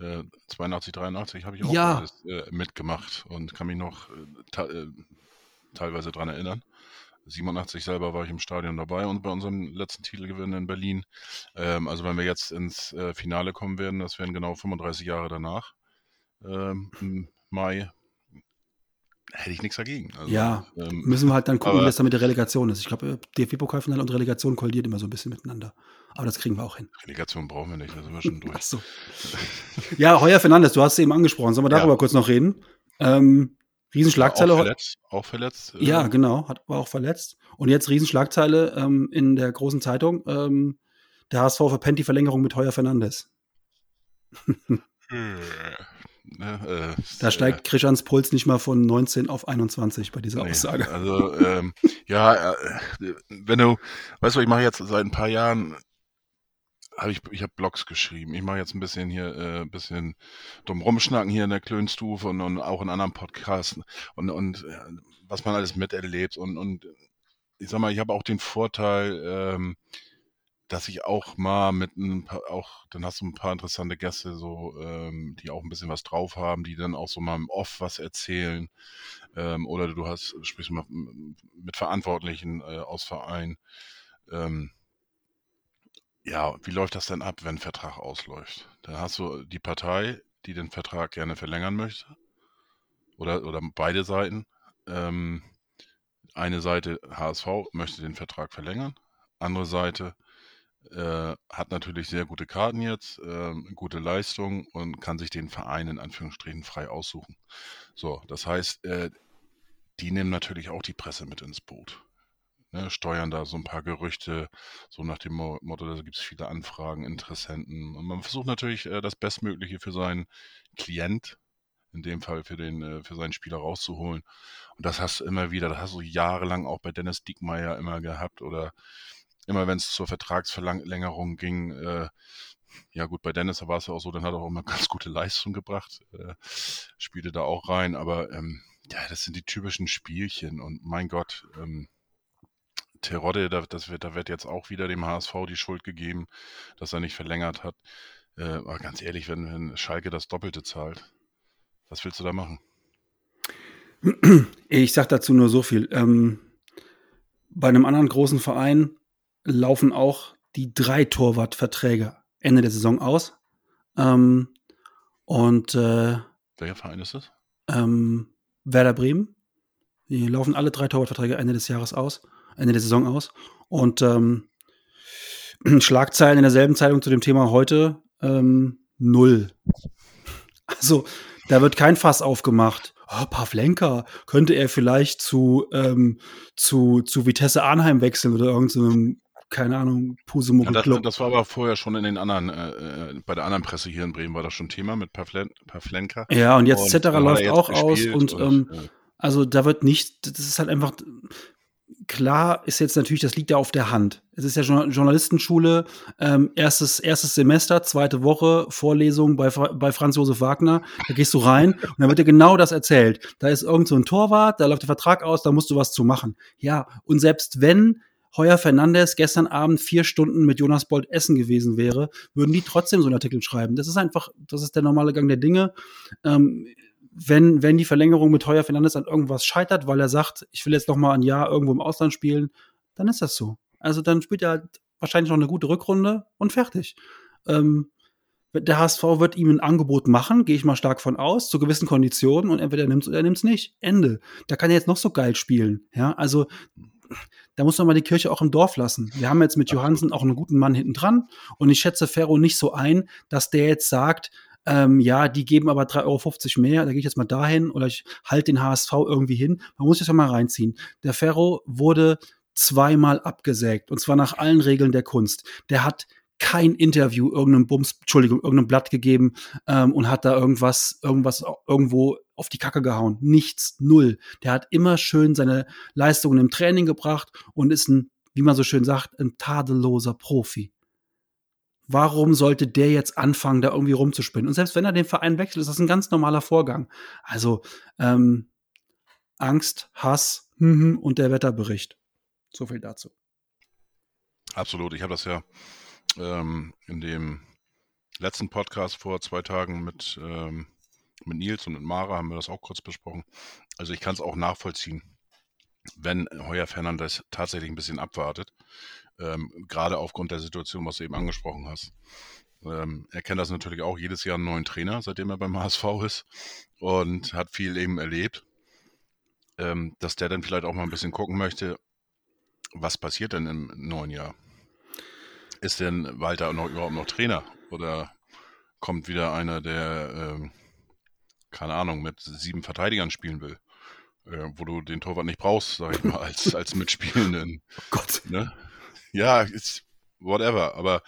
Äh, 82, 83 habe ich auch Ja. alles äh, mitgemacht und kann mich noch äh, äh, teilweise dran erinnern. 87 selber war ich im Stadion dabei und bei unserem letzten Titelgewinn in Berlin. Ähm, also wenn wir jetzt ins äh, Finale kommen werden, das wären genau 35 Jahre danach, ähm, im Mai, hätte ich nichts dagegen. Also, Ja, ähm, Müssen wir halt dann gucken, aber- wie das da mit der Relegation ist. Ich glaube, DFB-Pokalfinale und Relegation kollidiert immer so ein bisschen miteinander. Aber das kriegen wir auch hin. Relegation brauchen wir nicht, da sind wir schon durch. Ach so. Ja, Heuer Fernandes, du hast es eben angesprochen. Sollen wir Ja. darüber kurz noch reden? Ähm, Riesenschlagzeile. Auch verletzt, auch verletzt. äh, Ja, genau, hat, war auch verletzt. Und jetzt Riesenschlagzeile ähm, in der großen Zeitung. Ähm, der HSV verpennt die Verlängerung mit Heuer Fernandes. Äh, ne, äh, Da äh, steigt Krischans Puls nicht mal von 19 auf 21 bei dieser Nee, Aussage. Also, ähm, ja, äh, wenn du, weißt du, ich mache jetzt seit ein paar Jahren, habe ich, ich habe Blogs geschrieben. Ich mache jetzt ein bisschen hier, äh, ein bisschen dumm rumschnacken hier in der Klönstufe und, und auch in anderen Podcasts und, und äh, was man alles miterlebt und, und ich sag mal, ich habe auch den Vorteil, ähm, dass ich auch mal mit ein paar, auch, dann hast du ein paar interessante Gäste, so, ähm, die auch ein bisschen was drauf haben, die dann auch so mal im Off was erzählen. Ähm, oder du hast, sprichst mal mit Verantwortlichen äh, aus Verein. Ähm, ja, wie läuft das denn ab, wenn ein Vertrag ausläuft? Dann hast du die Partei, die den Vertrag gerne verlängern möchte. Oder, oder beide Seiten. Ähm, eine Seite HSV möchte den Vertrag verlängern. Andere Seite äh, hat natürlich sehr gute Karten jetzt, ähm, gute Leistung und kann sich den Verein in Anführungsstrichen frei aussuchen. So, das heißt, äh, die nehmen natürlich auch die Presse mit ins Boot. Ne, steuern da so ein paar Gerüchte, so nach dem Motto, da gibt es viele Anfragen, Interessenten. Und man versucht natürlich äh, das Bestmögliche für seinen Klient, in dem Fall für den, äh, für seinen Spieler rauszuholen. Und das hast du immer wieder, das hast du jahrelang auch bei Dennis Diekmeyer immer gehabt oder immer wenn es zur Vertragsverlängerung ging, äh, ja gut, bei Dennis war es ja auch so, dann hat er auch immer ganz gute Leistung gebracht, äh, spielte da auch rein, aber ähm, ja, das sind die typischen Spielchen und mein Gott, ähm, Terodde, da, das wird, da wird jetzt auch wieder dem HSV die Schuld gegeben, dass er nicht verlängert hat. Äh, aber ganz ehrlich, wenn, wenn Schalke das Doppelte zahlt, was willst du da machen? Ich sag dazu nur so viel. Ähm, bei einem anderen großen Verein laufen auch die drei Torwartverträge Ende der Saison aus. Ähm, und äh, welcher Verein ist das? Ähm, Werder Bremen. Die laufen alle drei Torwartverträge Ende des Jahres aus, Ende der Saison aus. Und ähm, Schlagzeilen in derselben Zeitung zu dem Thema heute ähm, null. Also da wird kein Fass aufgemacht. Oh, Pavlenka, könnte er vielleicht zu, ähm, zu, zu Vitesse Arnheim wechseln oder irgendeinem, keine Ahnung, Pusemuckel ja, das, das, war aber vorher schon in den anderen, äh, äh, bei der anderen Presse hier in Bremen war das schon Thema mit Pavlen, Pavlenka. Ja, und jetzt Zetterer läuft auch aus und, und ähm, ja. also da wird nicht, das ist halt einfach, klar ist jetzt natürlich, das liegt ja auf der Hand. Es ist ja Journalistenschule, ähm, erstes, erstes Semester, zweite Woche, Vorlesung bei, bei Franz Josef Wagner. Da gehst du rein und dann wird dir genau das erzählt. Da ist irgend so ein Torwart, da läuft der Vertrag aus, da musst du was zu machen. Ja, und selbst wenn Heuer Fernandes gestern Abend vier Stunden mit Jonas Bolt essen gewesen wäre, würden die trotzdem so einen Artikel schreiben. Das ist einfach, das ist der normale Gang der Dinge. Ähm, wenn, wenn die Verlängerung mit Heuer Fernandes an irgendwas scheitert, weil er sagt, ich will jetzt noch mal ein Jahr irgendwo im Ausland spielen, dann ist das so. Also dann spielt er halt wahrscheinlich noch eine gute Rückrunde und fertig. Ähm, der HSV wird ihm ein Angebot machen, gehe ich mal stark von aus, zu gewissen Konditionen und entweder er nimmt es oder er nimmt es nicht. Ende. Da kann er jetzt noch so geil spielen. Ja, also da muss man mal die Kirche auch im Dorf lassen. Wir haben jetzt mit Johansen auch einen guten Mann hinten dran und ich schätze Ferro nicht so ein, dass der jetzt sagt, ähm, ja, die geben aber 3,50 Euro mehr, da gehe ich jetzt mal dahin oder ich halte den HSV irgendwie hin. Man muss das ja mal reinziehen. Der Ferro wurde zweimal abgesägt und zwar nach allen Regeln der Kunst. Der hat kein Interview irgendeinem Bums, Entschuldigung, irgendeinem Blatt gegeben ähm, und hat da irgendwas, irgendwas irgendwo auf die Kacke gehauen. Nichts, null. Der hat immer schön seine Leistungen im Training gebracht und ist ein, wie man so schön sagt, ein tadelloser Profi. Warum sollte der jetzt anfangen, da irgendwie rumzuspinnen? Und selbst wenn er den Verein wechselt, ist das ein ganz normaler Vorgang. Also ähm, Angst, Hass hm, und der Wetterbericht. So viel dazu. Absolut. Ich habe das ja ähm, in dem letzten Podcast vor zwei Tagen mit, ähm, mit Nils und mit Mara haben wir das auch kurz besprochen. Also ich kann es auch nachvollziehen, wenn Heuer Fernandes tatsächlich ein bisschen abwartet ähm, gerade aufgrund der Situation, was du eben angesprochen hast. Ähm, er kennt das natürlich auch jedes Jahr einen neuen Trainer, seitdem er beim HSV ist und hat viel eben erlebt, ähm, dass der dann vielleicht auch mal ein bisschen gucken möchte, was passiert denn im neuen Jahr? Ist denn Walter noch, überhaupt noch Trainer oder kommt wieder einer, der, ähm, keine Ahnung, mit sieben Verteidigern spielen will? Äh, wo du den Torwart nicht brauchst, sag ich mal, als, als Mitspielenden. Oh Gott. Ne? Ja, ist whatever, aber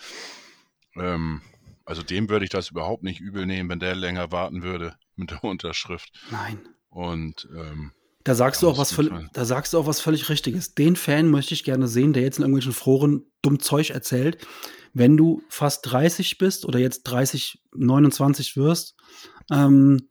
ähm, also dem würde ich das überhaupt nicht übel nehmen, wenn der länger warten würde mit der Unterschrift. Nein. Und ähm, da sagst du auch was völlig, da sagst du auch was völlig Richtiges. Den Fan möchte ich gerne sehen, der jetzt in irgendwelchen Foren dumm Zeug erzählt. Wenn du fast 30 bist oder jetzt 30, 29 wirst ähm,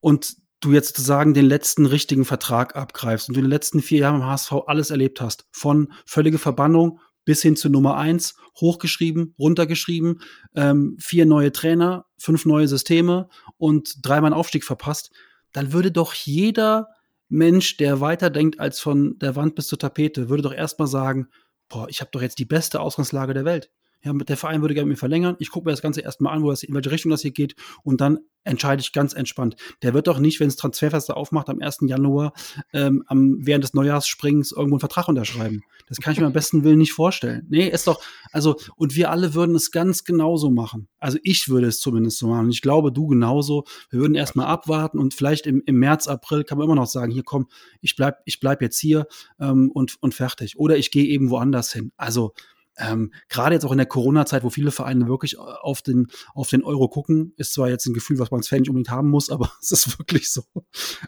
und du jetzt sozusagen den letzten richtigen Vertrag abgreifst und du in den letzten vier Jahren im HSV alles erlebt hast, von völlige Verbannung bis hin zu Nummer eins, hochgeschrieben, runtergeschrieben, ähm, vier neue Trainer, fünf neue Systeme und dreimal einen Aufstieg verpasst, dann würde doch jeder Mensch, der weiterdenkt als von der Wand bis zur Tapete, würde doch erstmal sagen, boah, ich habe doch jetzt die beste Ausgangslage der Welt. Ja, der Verein würde gerne mit mir verlängern. Ich gucke mir das Ganze erstmal an, wo das, in welche Richtung das hier geht und dann entscheide ich ganz entspannt. Der wird doch nicht, wenn es Transferfenster aufmacht, am 1. Januar ähm, am, während des Neujahrssprings irgendwo einen Vertrag unterschreiben. Das kann ich mir am besten Willen nicht vorstellen. Nee, ist doch, also, und wir alle würden es ganz genauso machen. Also ich würde es zumindest so machen. Ich glaube, du genauso. Wir würden erstmal abwarten und vielleicht im, im März, April kann man immer noch sagen, hier komm, ich bleib, ich bleib jetzt hier ähm, und, und fertig. Oder ich gehe eben woanders hin. Also ähm, gerade jetzt auch in der Corona-Zeit, wo viele Vereine wirklich auf den, auf den Euro gucken, ist zwar jetzt ein Gefühl, was man als Fan nicht unbedingt haben muss, aber es ist wirklich so,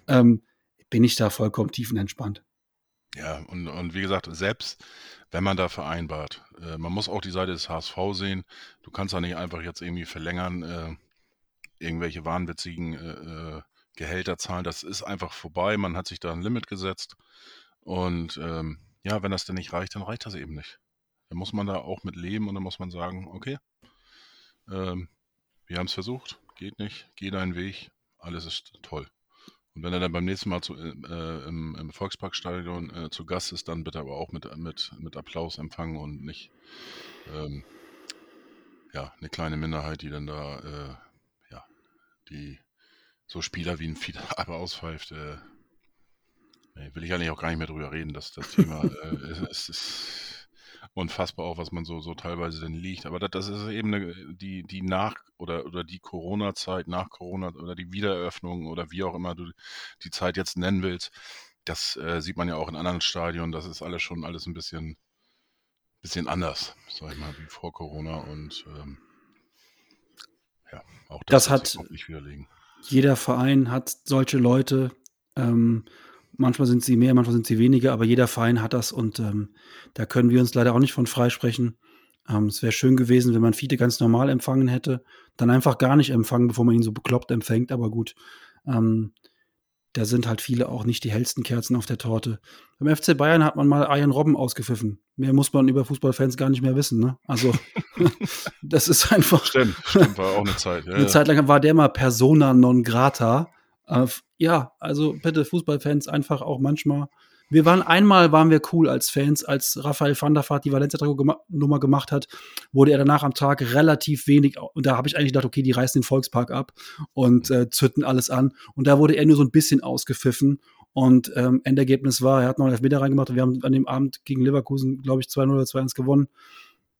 ähm, bin ich da vollkommen tiefenentspannt. Ja, und, und wie gesagt, selbst wenn man da vereinbart, äh, man muss auch die Seite des HSV sehen. Du kannst da nicht einfach jetzt irgendwie verlängern, äh, irgendwelche wahnwitzigen äh, äh Gehälter zahlen. Das ist einfach vorbei. Man hat sich da ein Limit gesetzt. Und ähm, ja, wenn das denn nicht reicht, dann reicht das eben nicht. Dann muss man da auch mit leben und dann muss man sagen, okay, ähm, wir haben es versucht, geht nicht, geh deinen Weg, alles ist toll. Und wenn er dann beim nächsten Mal zu, äh, im, im, Volksparkstadion äh, zu Gast ist, dann bitte aber auch mit, mit, mit Applaus empfangen und nicht ähm, ja, eine kleine Minderheit, die dann da äh, ja, die so Spieler wie ein Fieder aber auspfeift. Äh, will ich eigentlich auch gar nicht mehr drüber reden, dass das Thema äh, ist, ist unfassbar auch, was man so, so teilweise denn liegt. Aber das, das ist eben eine, die, die nach oder, oder die Corona-Zeit, nach Corona oder die Wiedereröffnung oder wie auch immer du die Zeit jetzt nennen willst, das äh, sieht man ja auch in anderen Stadien. Das ist alles schon alles ein bisschen, bisschen anders, sag ich mal, wie vor Corona. Und ähm, ja, auch das, das hat nicht widerlegen. Jeder Verein hat solche Leute. Ähm, Manchmal sind sie mehr, manchmal sind sie weniger, aber jeder Verein hat das und ähm, da können wir uns leider auch nicht von freisprechen. Ähm, es wäre schön gewesen, wenn man Fiete ganz normal empfangen hätte, dann einfach gar nicht empfangen, bevor man ihn so bekloppt empfängt, aber gut. Ähm, da sind halt viele auch nicht die hellsten Kerzen auf der Torte. Beim FC Bayern hat man mal Ian Robben ausgepfiffen. Mehr muss man über Fußballfans gar nicht mehr wissen. Ne? Also, das ist einfach. Stimmt, stimmt, war auch eine Zeit. Ja, eine Zeit lang war der mal Persona non grata. Äh, ja, also bitte Fußballfans einfach auch manchmal. Wir waren einmal, waren wir cool als Fans, als Raphael van der Vaart die Valencia-Nummer gemacht hat, wurde er danach am Tag relativ wenig, und da habe ich eigentlich gedacht, okay, die reißen den Volkspark ab und äh, zünden alles an. Und da wurde er nur so ein bisschen ausgepfiffen. Und ähm, Endergebnis war, er hat noch einen Elfmeter reingemacht und wir haben an dem Abend gegen Leverkusen, glaube ich, 2-0 oder 2-1 gewonnen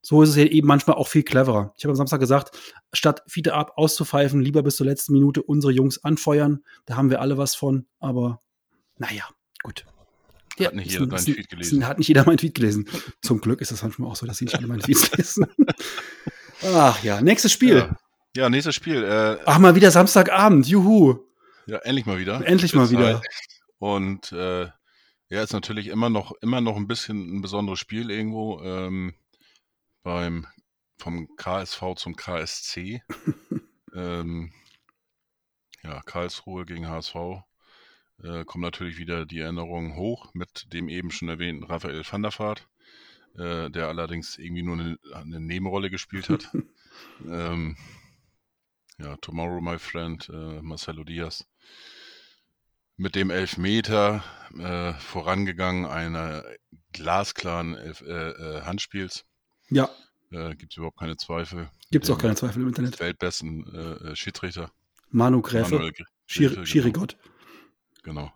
so ist es eben manchmal auch viel cleverer. Ich habe am Samstag gesagt, statt Fiete ab auszupfeifen, lieber bis zur letzten Minute unsere Jungs anfeuern. Da haben wir alle was von, aber naja, gut. Ja, hat nicht jeder meinen Tweet gelesen. Hat nicht jeder meinen Tweet gelesen. Zum Glück ist es manchmal auch so, dass sie nicht alle meinen Tweets lesen. Ach ja, nächstes Spiel. Ja, ja nächstes Spiel. Äh, Ach, mal wieder Samstagabend, juhu. Ja, endlich mal wieder. Endlich mal wieder. Und äh, ja, ist natürlich immer noch, immer noch ein bisschen ein besonderes Spiel irgendwo. Ähm, beim vom KSV zum KSC. ähm, ja, Karlsruhe gegen HSV. Äh, kommt natürlich wieder die Erinnerung hoch mit dem eben schon erwähnten Raphael van der Vaart, äh, der allerdings irgendwie nur eine, eine Nebenrolle gespielt hat. ähm, ja, Tomorrow, my friend, äh, Marcelo Diaz. Mit dem Elfmeter äh, vorangegangen einer glasklaren Elf äh, äh, Handspiels. Ja. Äh, Gibt es überhaupt keine Zweifel. Gibt es auch keine Zweifel im Internet. Weltbesten äh, äh Schiedsrichter. Manu Gräfe. Schirigott. Genau.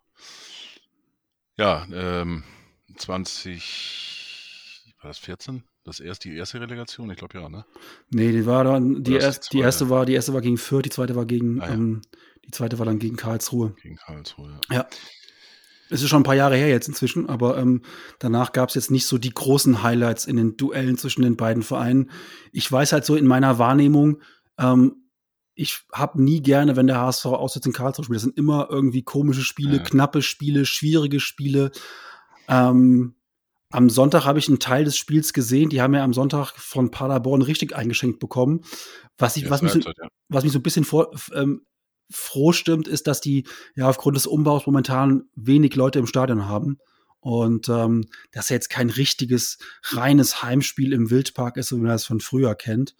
Ja, ähm, 20, war das 14? Das erste, die erste Relegation? Ich glaube ja, ne? Nee, die war dann, die, erst, die, die, erste war, die erste war gegen Fürth, die zweite war gegen, ah, ja. ähm, die zweite war dann gegen Karlsruhe. Gegen Karlsruhe, ja. Ja. Es ist schon ein paar Jahre her jetzt inzwischen, aber ähm, danach gab es jetzt nicht so die großen Highlights in den Duellen zwischen den beiden Vereinen. Ich weiß halt so in meiner Wahrnehmung, ähm, ich habe nie gerne, wenn der HSV auswärts in Karlsruhe spielt. Das sind immer irgendwie komische Spiele, ja. knappe Spiele, schwierige Spiele. Ähm, am Sonntag habe ich einen Teil des Spiels gesehen. Die haben ja am Sonntag von Paderborn richtig eingeschenkt bekommen. Was, ich, was, mich, so, ja. was mich so ein bisschen vor, ähm, froh stimmt, ist, dass die ja aufgrund des Umbaus momentan wenig Leute im Stadion haben. Und ähm, dass jetzt kein richtiges, reines Heimspiel im Wildpark ist, wie man das von früher kennt.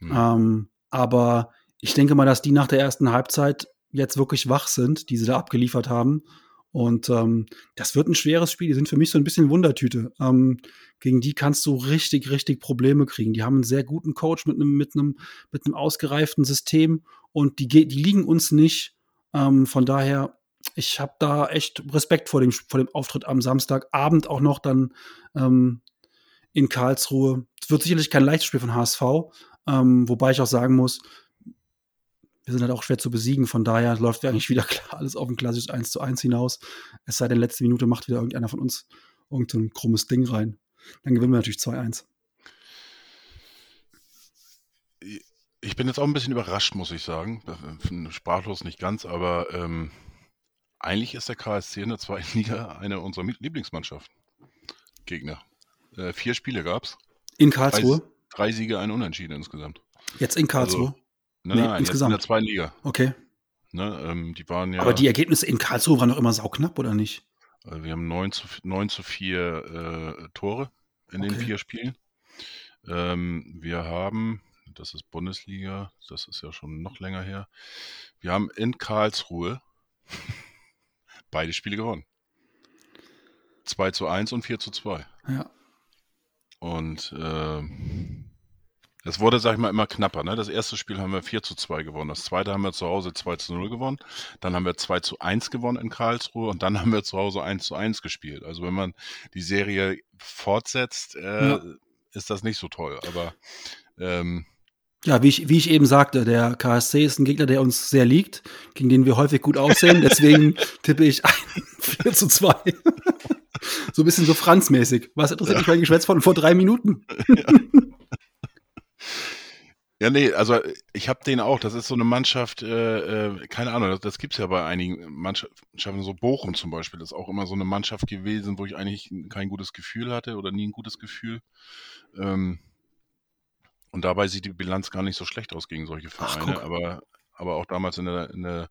Mhm. Ähm, aber ich denke mal, dass die nach der ersten Halbzeit jetzt wirklich wach sind, die sie da abgeliefert haben. Und ähm, das wird ein schweres Spiel. Die sind für mich so ein bisschen Wundertüte. Ähm, gegen die kannst du richtig, richtig Probleme kriegen. Die haben einen sehr guten Coach mit einem, mit einem, mit einem ausgereiften System und die, die liegen uns nicht. Ähm, von daher, ich habe da echt Respekt vor dem, vor dem Auftritt am Samstagabend auch noch dann ähm, in Karlsruhe. Es wird sicherlich kein leichtes Spiel von HSV, ähm, wobei ich auch sagen muss, wir sind halt auch schwer zu besiegen. Von daher läuft eigentlich wieder klar alles auf ein klassisches 1 zu 1 hinaus. Es sei denn, letzte Minute macht wieder irgendeiner von uns irgendein so krummes Ding rein. Dann gewinnen wir natürlich 2-1. Ich bin jetzt auch ein bisschen überrascht, muss ich sagen. Sprachlos nicht ganz, aber ähm, eigentlich ist der KSC in der zweiten Liga eine unserer Lieblingsmannschaften. Gegner. Äh, vier Spiele gab es. In Karlsruhe? Drei, drei, Siege, ein Unentschieden insgesamt. Jetzt in Karlsruhe? Also, nein, nee, nein, insgesamt. in der zweiten Liga. Okay. Ne, ähm, die waren ja, Aber die Ergebnisse in Karlsruhe waren doch immer sauknapp, oder nicht? Also wir haben 9 zu, 9 zu 4 äh, Tore in okay. den vier Spielen. Ähm, wir haben, das ist Bundesliga, das ist ja schon noch länger her, wir haben in Karlsruhe beide Spiele gewonnen. 2 zu 1 und 4 zu 2. Ja. Und äh, es wurde, sag ich mal, immer knapper. Ne? Das erste Spiel haben wir 4 zu 2 gewonnen. Das zweite haben wir zu Hause 2 zu 0 gewonnen. Dann haben wir 2 zu 1 gewonnen in Karlsruhe und dann haben wir zu Hause 1 zu 1 gespielt. Also wenn man die Serie fortsetzt, äh, ja. ist das nicht so toll. Aber ähm, ja, wie ich, wie ich eben sagte, der KSC ist ein Gegner, der uns sehr liegt, gegen den wir häufig gut aussehen. Deswegen tippe ich ein 4 zu 2. so ein bisschen so Franz-mäßig. Was interessiert ja. mich mein Geschwätz von vor drei Minuten? Ja. Ja, nee, also ich habe den auch. Das ist so eine Mannschaft, äh, äh, keine Ahnung, das, das gibt es ja bei einigen Mannschaften, so Bochum zum Beispiel, das ist auch immer so eine Mannschaft gewesen, wo ich eigentlich kein gutes Gefühl hatte oder nie ein gutes Gefühl. Ähm, und dabei sieht die Bilanz gar nicht so schlecht aus gegen solche Vereine, Ach, aber, aber auch damals in der, in der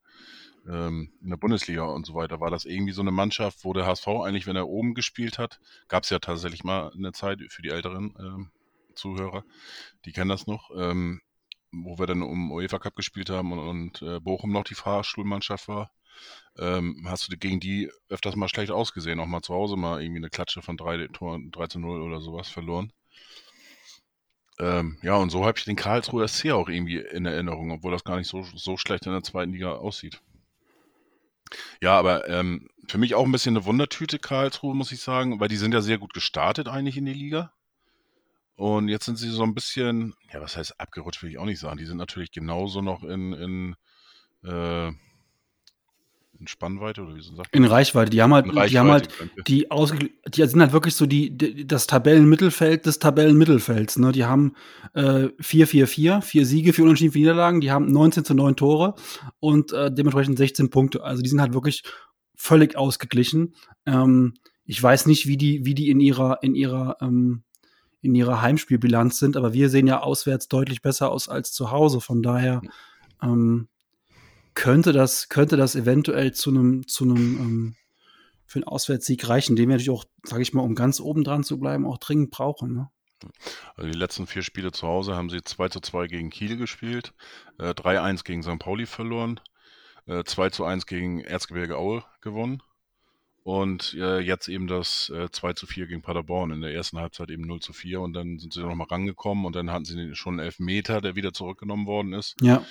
ähm, in der Bundesliga und so weiter war das irgendwie so eine Mannschaft, wo der HSV eigentlich, wenn er oben gespielt hat, gab es ja tatsächlich mal eine Zeit für die älteren ähm, Zuhörer, die kennen das noch, ähm, wo wir dann um UEFA Cup gespielt haben und, und äh, Bochum noch die Fahrstuhlmannschaft war. Ähm, hast du gegen die öfters mal schlecht ausgesehen, auch mal zu Hause mal irgendwie eine Klatsche von 3, Toren, 3 zu 0 oder sowas verloren. Ähm, ja, und so habe ich den Karlsruher SC auch irgendwie in Erinnerung, obwohl das gar nicht so, so schlecht in der zweiten Liga aussieht. Ja, aber ähm, für mich auch ein bisschen eine Wundertüte Karlsruhe, muss ich sagen, weil die sind ja sehr gut gestartet eigentlich in die Liga. Und jetzt sind sie so ein bisschen, ja, was heißt abgerutscht, will ich auch nicht sagen. Die sind natürlich genauso noch in, in, äh, in Spannweite oder wie so sagt In Reichweite. Die haben halt, die haben halt, die, ausge die sind halt wirklich so die, die, das Tabellenmittelfeld des Tabellenmittelfelds. Ne? Die haben äh, 4-4-4, vier Siege, vier Unentschieden, vier Niederlagen. Die haben 19 zu 9 Tore und äh, dementsprechend 16 Punkte. Also die sind halt wirklich völlig ausgeglichen. Ähm, ich weiß nicht, wie die, wie die in ihrer, in ihrer ähm, in ihrer Heimspielbilanz sind, aber wir sehen ja auswärts deutlich besser aus als zu Hause. Von daher ähm, könnte das, könnte das eventuell zu einem, zu einem ähm, für einen Auswärtssieg reichen, den wir natürlich auch, sage ich mal, um ganz oben dran zu bleiben, auch dringend brauchen. Ne? Also die letzten vier Spiele zu Hause haben sie 2 zu 2 gegen Kiel gespielt, äh, 3-1 gegen St. Pauli verloren, äh, 2 zu 1 gegen Erzgebirge Aue gewonnen und äh, jetzt eben das äh, 2 zu 4 gegen Paderborn. In der ersten Halbzeit eben 0 zu 4 und dann sind sie nochmal rangekommen und dann hatten sie schon einen Elfmeter, der wieder zurückgenommen worden ist. Ja.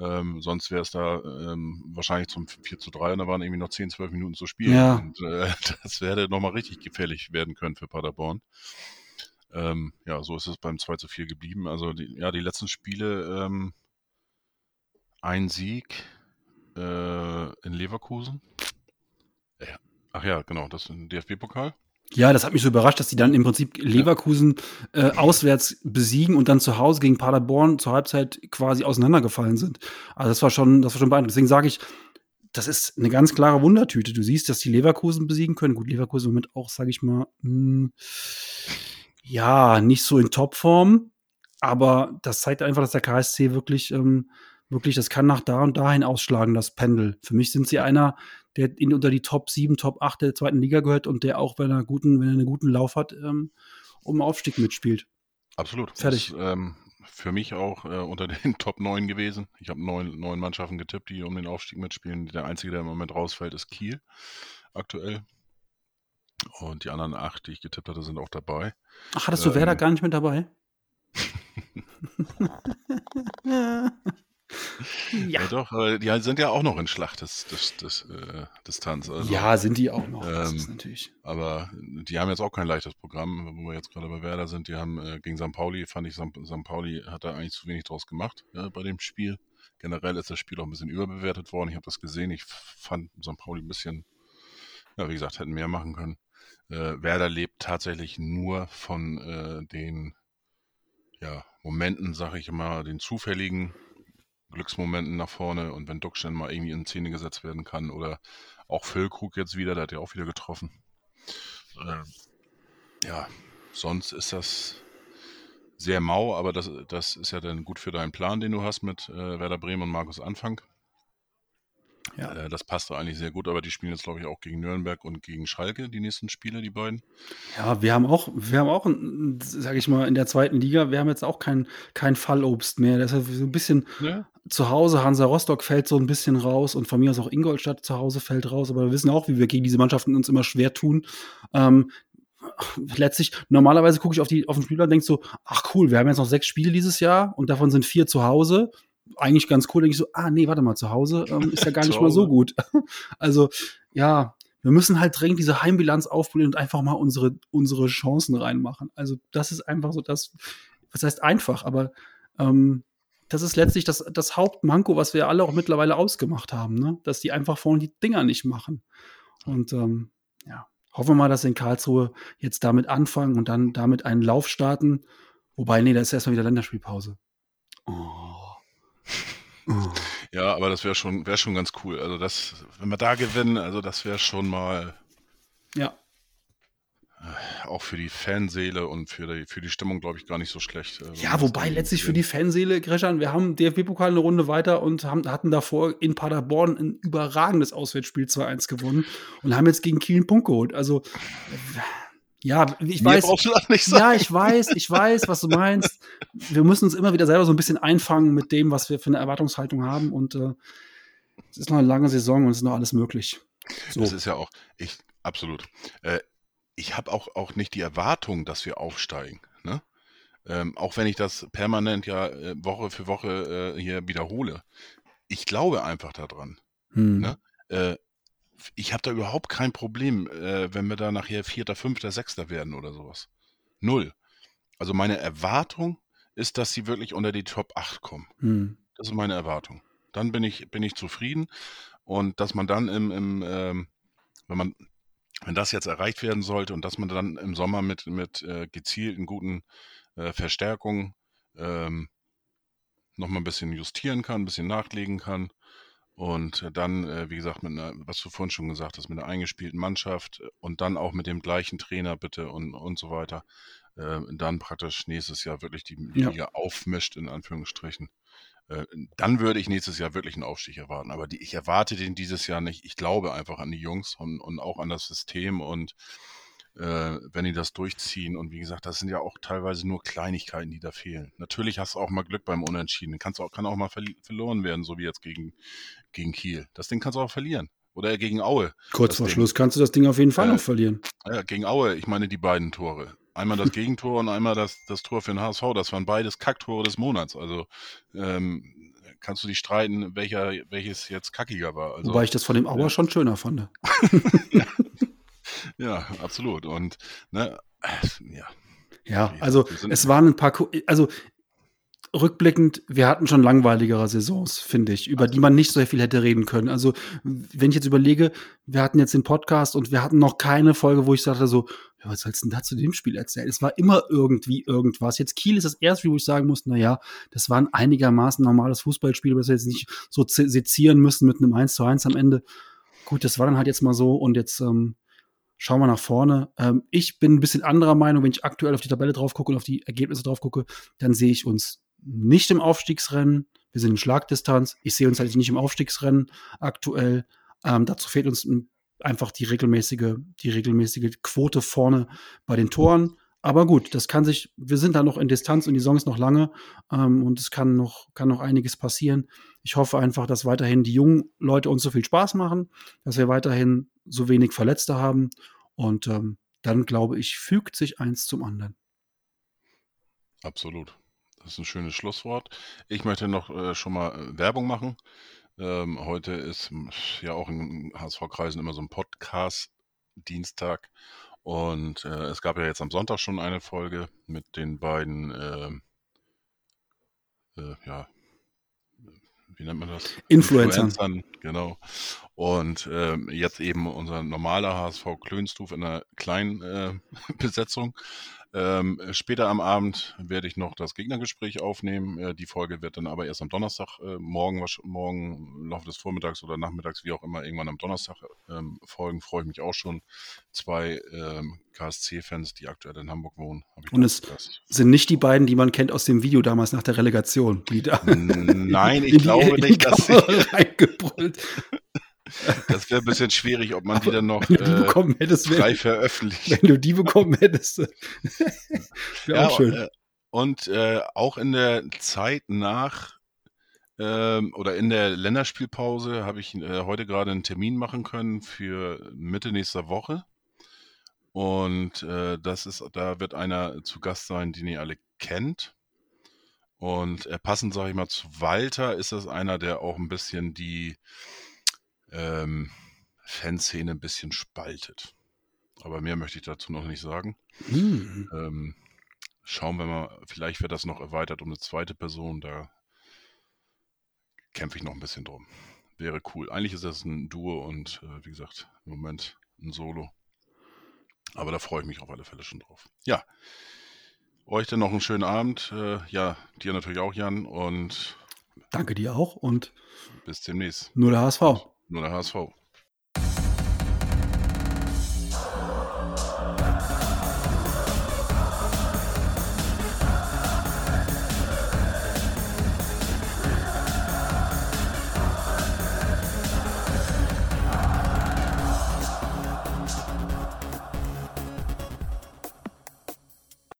Ähm, sonst wäre es da ähm, wahrscheinlich zum 4 zu 3 und da waren irgendwie noch 10, 12 Minuten zu spielen. Ja. Und äh, das wäre nochmal richtig gefährlich werden können für Paderborn. Ähm, ja, so ist es beim 2 zu 4 geblieben. Also die, ja, die letzten Spiele ähm, ein Sieg äh, in Leverkusen. Ach ja, genau, das ist ein DFB-Pokal. Ja, das hat mich so überrascht, dass die dann im Prinzip Leverkusen äh, auswärts besiegen und dann zu Hause gegen Paderborn zur Halbzeit quasi auseinandergefallen sind. Also das war schon, das war schon beeindruckend. Deswegen sage ich, das ist eine ganz klare Wundertüte. Du siehst, dass die Leverkusen besiegen können. Gut, Leverkusen im Moment auch, sage ich mal, mh, hm, ja, nicht so in Topform. Aber das zeigt einfach, dass der KSC wirklich, ähm, wirklich, das kann nach da und dahin ausschlagen, das Pendel. Für mich sind sie einer der in unter die Top 7, Top 8 der zweiten Liga gehört und der auch, wenn er, guten, wenn er einen guten Lauf hat, ähm, um Aufstieg mitspielt. Absolut. Fertig. Das, ähm, für mich auch äh, unter den Top 9 gewesen. Ich habe neun, neun Mannschaften getippt, die um den Aufstieg mitspielen. Der einzige, der im Moment rausfällt, ist Kiel. aktuell. Und die anderen acht, die ich getippt hatte, sind auch dabei. Ach, hattest du Ähm, Werder gar nicht mit dabei? ja. Ja, doch, aber die sind ja auch noch in Schlachtes des, des, äh, Distanz. Also, ja, sind die auch noch. das Ähm, ist natürlich. Aber die haben jetzt auch kein leichtes Programm, wo wir jetzt gerade bei Werder sind. Die haben äh, gegen St. Pauli, fand ich, St. St. Pauli hat da eigentlich zu wenig draus gemacht ja, bei dem Spiel. Generell ist das Spiel auch ein bisschen überbewertet worden. Ich habe das gesehen. Ich fand St. Pauli ein bisschen, ja, wie gesagt, hätten mehr machen können. Äh, Werder lebt tatsächlich nur von äh, den ja, Momenten, sag ich mal, den zufälligen Glücksmomenten nach vorne und wenn Duckstein mal irgendwie in Szene gesetzt werden kann oder auch Füllkrug jetzt wieder, der hat ja auch wieder getroffen. Ähm, ja, sonst ist das sehr mau, aber das, das ist ja dann gut für deinen Plan, den du hast mit äh, Werder Bremen und Markus Anfang. Ja. Äh, das passt da eigentlich sehr gut, aber die spielen jetzt, glaube ich, auch gegen Nürnberg und gegen Schalke, die nächsten Spiele, die beiden. Ja, wir haben auch, wir haben auch, sage ich mal, in der zweiten Liga, wir haben jetzt auch kein, kein Fallobst mehr. Das ist so ein bisschen Ja. Zu Hause, Hansa Rostock fällt so ein bisschen raus und von mir aus auch Ingolstadt zu Hause fällt raus, aber wir wissen auch, wie wir gegen diese Mannschaften uns immer schwer tun. Ähm, letztlich, normalerweise gucke ich auf, die, auf den Spieler und denke so, ach cool, wir haben jetzt noch sechs Spiele dieses Jahr und davon sind vier zu Hause. Eigentlich ganz cool, denke ich so, ah nee, warte mal, zu Hause ähm, ist ja gar nicht mal so gut. also, ja, wir müssen halt dringend diese Heimbilanz aufblühen und einfach mal unsere, unsere Chancen reinmachen. Also, das ist einfach so das, was heißt einfach, aber ähm, das ist letztlich das, das Hauptmanko, was wir alle auch mittlerweile ausgemacht haben, ne? dass die einfach vorne die Dinger nicht machen. Und ähm, ja, hoffen wir mal, dass sie in Karlsruhe jetzt damit anfangen und dann damit einen Lauf starten. Wobei, nee, da ist erstmal wieder Länderspielpause. Oh. Oh. Ja, aber das wäre schon, wär schon ganz cool. Also das, wenn wir da gewinnen, also das wäre schon mal Ja, auch für die Fanseele und für die, für die Stimmung, glaube ich, gar nicht so schlecht. äh, Ja, wobei letztlich für die Fanseele, Gretchen, wir haben DFB-Pokal eine Runde weiter und haben, hatten davor in Paderborn ein überragendes Auswärtsspiel 2-1 gewonnen und haben jetzt gegen Kiel einen Punkt geholt. Also, äh, ja, ich Mir weiß. Ja, ich weiß, ich weiß, was du meinst. Wir müssen uns immer wieder selber so ein bisschen einfangen mit dem, was wir für eine Erwartungshaltung haben und äh, es ist noch eine lange Saison und es ist noch alles möglich. So. Das ist ja auch, ich, absolut. Äh, ich habe auch, auch nicht die Erwartung, dass wir aufsteigen. Ne? Ähm, auch wenn ich das permanent ja äh, Woche für Woche äh, hier wiederhole. Ich glaube einfach daran. Hm. Ne? Äh, ich habe da überhaupt kein Problem, äh, wenn wir da nachher Vierter, Fünfter, Sechster werden oder sowas. Null. Also meine Erwartung ist, dass sie wirklich unter die Top 8 kommen. Hm. Das ist meine Erwartung. Dann bin ich, bin ich zufrieden. Und dass man dann im, im ähm, wenn man, wenn das jetzt erreicht werden sollte und dass man dann im Sommer mit, mit äh, gezielten guten äh, Verstärkungen ähm, nochmal ein bisschen justieren kann, ein bisschen nachlegen kann. Und dann, äh, wie gesagt, mit einer, was du vorhin schon gesagt hast, mit einer eingespielten Mannschaft und dann auch mit dem gleichen Trainer bitte und, und so weiter, äh, dann praktisch nächstes Jahr wirklich die Ja. Liga aufmischt, in Anführungsstrichen. Äh, dann würde ich nächstes Jahr wirklich einen Aufstieg erwarten. Aber die, ich erwarte den dieses Jahr nicht. Ich glaube einfach an die Jungs und, und auch an das System und äh, wenn die das durchziehen. Und wie gesagt, das sind ja auch teilweise nur Kleinigkeiten, die da fehlen. Natürlich hast du auch mal Glück beim Unentschieden. Kannst auch, kann auch mal verli- verloren werden, so wie jetzt gegen, gegen Kiel. Das Ding kannst du auch verlieren. Oder gegen Aue. Kurz vor. Schluss kannst du das Ding auf jeden Fall Äh, noch verlieren. Ja, gegen Aue, ich meine die beiden Tore. Einmal das Gegentor und einmal das, das Tor für den HSV. Das waren beides Kacktore des Monats. Also ähm, kannst du dich streiten, welcher, welches jetzt kackiger war. Also, Wobei ich das von dem Auer ja. schon schöner fand. ja, absolut. Und ne, ja, Ja, Ja, also es waren ein paar, also rückblickend, wir hatten schon langweiligere Saisons, finde ich, über die man nicht so viel hätte reden können. Also wenn ich jetzt überlege, wir hatten jetzt den Podcast und wir hatten noch keine Folge, wo ich sagte so, ja, was sollst du denn da zu dem Spiel erzählen? Es war immer irgendwie irgendwas. Jetzt Kiel ist das erste, Spiel, wo ich sagen muss, na ja, das war ein einigermaßen normales Fußballspiel, das wir jetzt nicht so se- sezieren müssen mit einem 1 zu 1 am Ende. Gut, das war dann halt jetzt mal so und jetzt ähm, schauen wir nach vorne. Ähm, ich bin ein bisschen anderer Meinung, wenn ich aktuell auf die Tabelle drauf gucke und auf die Ergebnisse drauf gucke, dann sehe ich uns nicht im Aufstiegsrennen. Wir sind in Schlagdistanz. Ich sehe uns halt nicht im Aufstiegsrennen aktuell. Ähm, dazu fehlt uns einfach die regelmäßige, die regelmäßige Quote vorne bei den Toren. aber gut, das kann sich, wir sind da noch in Distanz und die Saison ist noch lange ähm, und es kann noch, kann noch einiges passieren. Ich hoffe einfach, dass weiterhin die jungen Leute uns so viel Spaß machen, dass wir weiterhin so wenig Verletzte haben und ähm, dann glaube ich, fügt sich eins zum anderen. Absolut. Das ist ein schönes Schlusswort. Ich möchte noch äh, schon mal äh, Werbung machen. Ähm, heute ist ja auch in HSV-Kreisen immer so ein Podcast-Dienstag. Und äh, es gab ja jetzt am Sonntag schon eine Folge mit den beiden, äh, äh, ja, wie nennt man das? Influencern. Influencern, genau. Und ähm, jetzt eben unser normaler HSV Klönstuf in einer kleinen äh, Besetzung. Ähm, später am Abend werde ich noch das Gegnergespräch aufnehmen. Äh, die Folge wird dann aber erst am Donnerstag, äh, morgen, morgen im Laufe des Vormittags oder Nachmittags, wie auch immer, irgendwann am Donnerstag ähm, folgen. Freue ich mich auch schon. Zwei ähm, KSC-Fans, die aktuell in Hamburg wohnen. Und es sind nicht die beiden, die man kennt aus dem Video damals nach der Relegation. Die da Nein, ich glaube nicht, dass sie reingebrüllt. Das wäre ein bisschen schwierig, ob man die dann noch die äh, bekommen hättest, frei wenn, veröffentlicht. wenn du die bekommen hättest. Wäre Ja, auch schön. äh, und äh, auch in der Zeit nach ähm, oder in der Länderspielpause habe ich äh, heute gerade einen Termin machen können für Mitte nächster Woche. Und äh, das ist, da wird einer zu Gast sein, den ihr alle kennt. Und äh, passend, sage ich mal, zu Walter ist das einer, der auch ein bisschen die ähm, Fanszene ein bisschen spaltet. Aber mehr möchte ich dazu noch nicht sagen. Hm. Ähm, schauen wir mal, vielleicht wird das noch erweitert um eine zweite Person. Da kämpfe ich noch ein bisschen drum. Wäre cool. Eigentlich ist das ein Duo und äh, wie gesagt, im Moment ein Solo. Aber da freue ich mich auf alle Fälle schon drauf. Ja. Euch dann noch einen schönen Abend. Äh, ja, dir natürlich auch, Jan. Und Danke dir auch und bis demnächst. nur der HSV. Nur der HSV.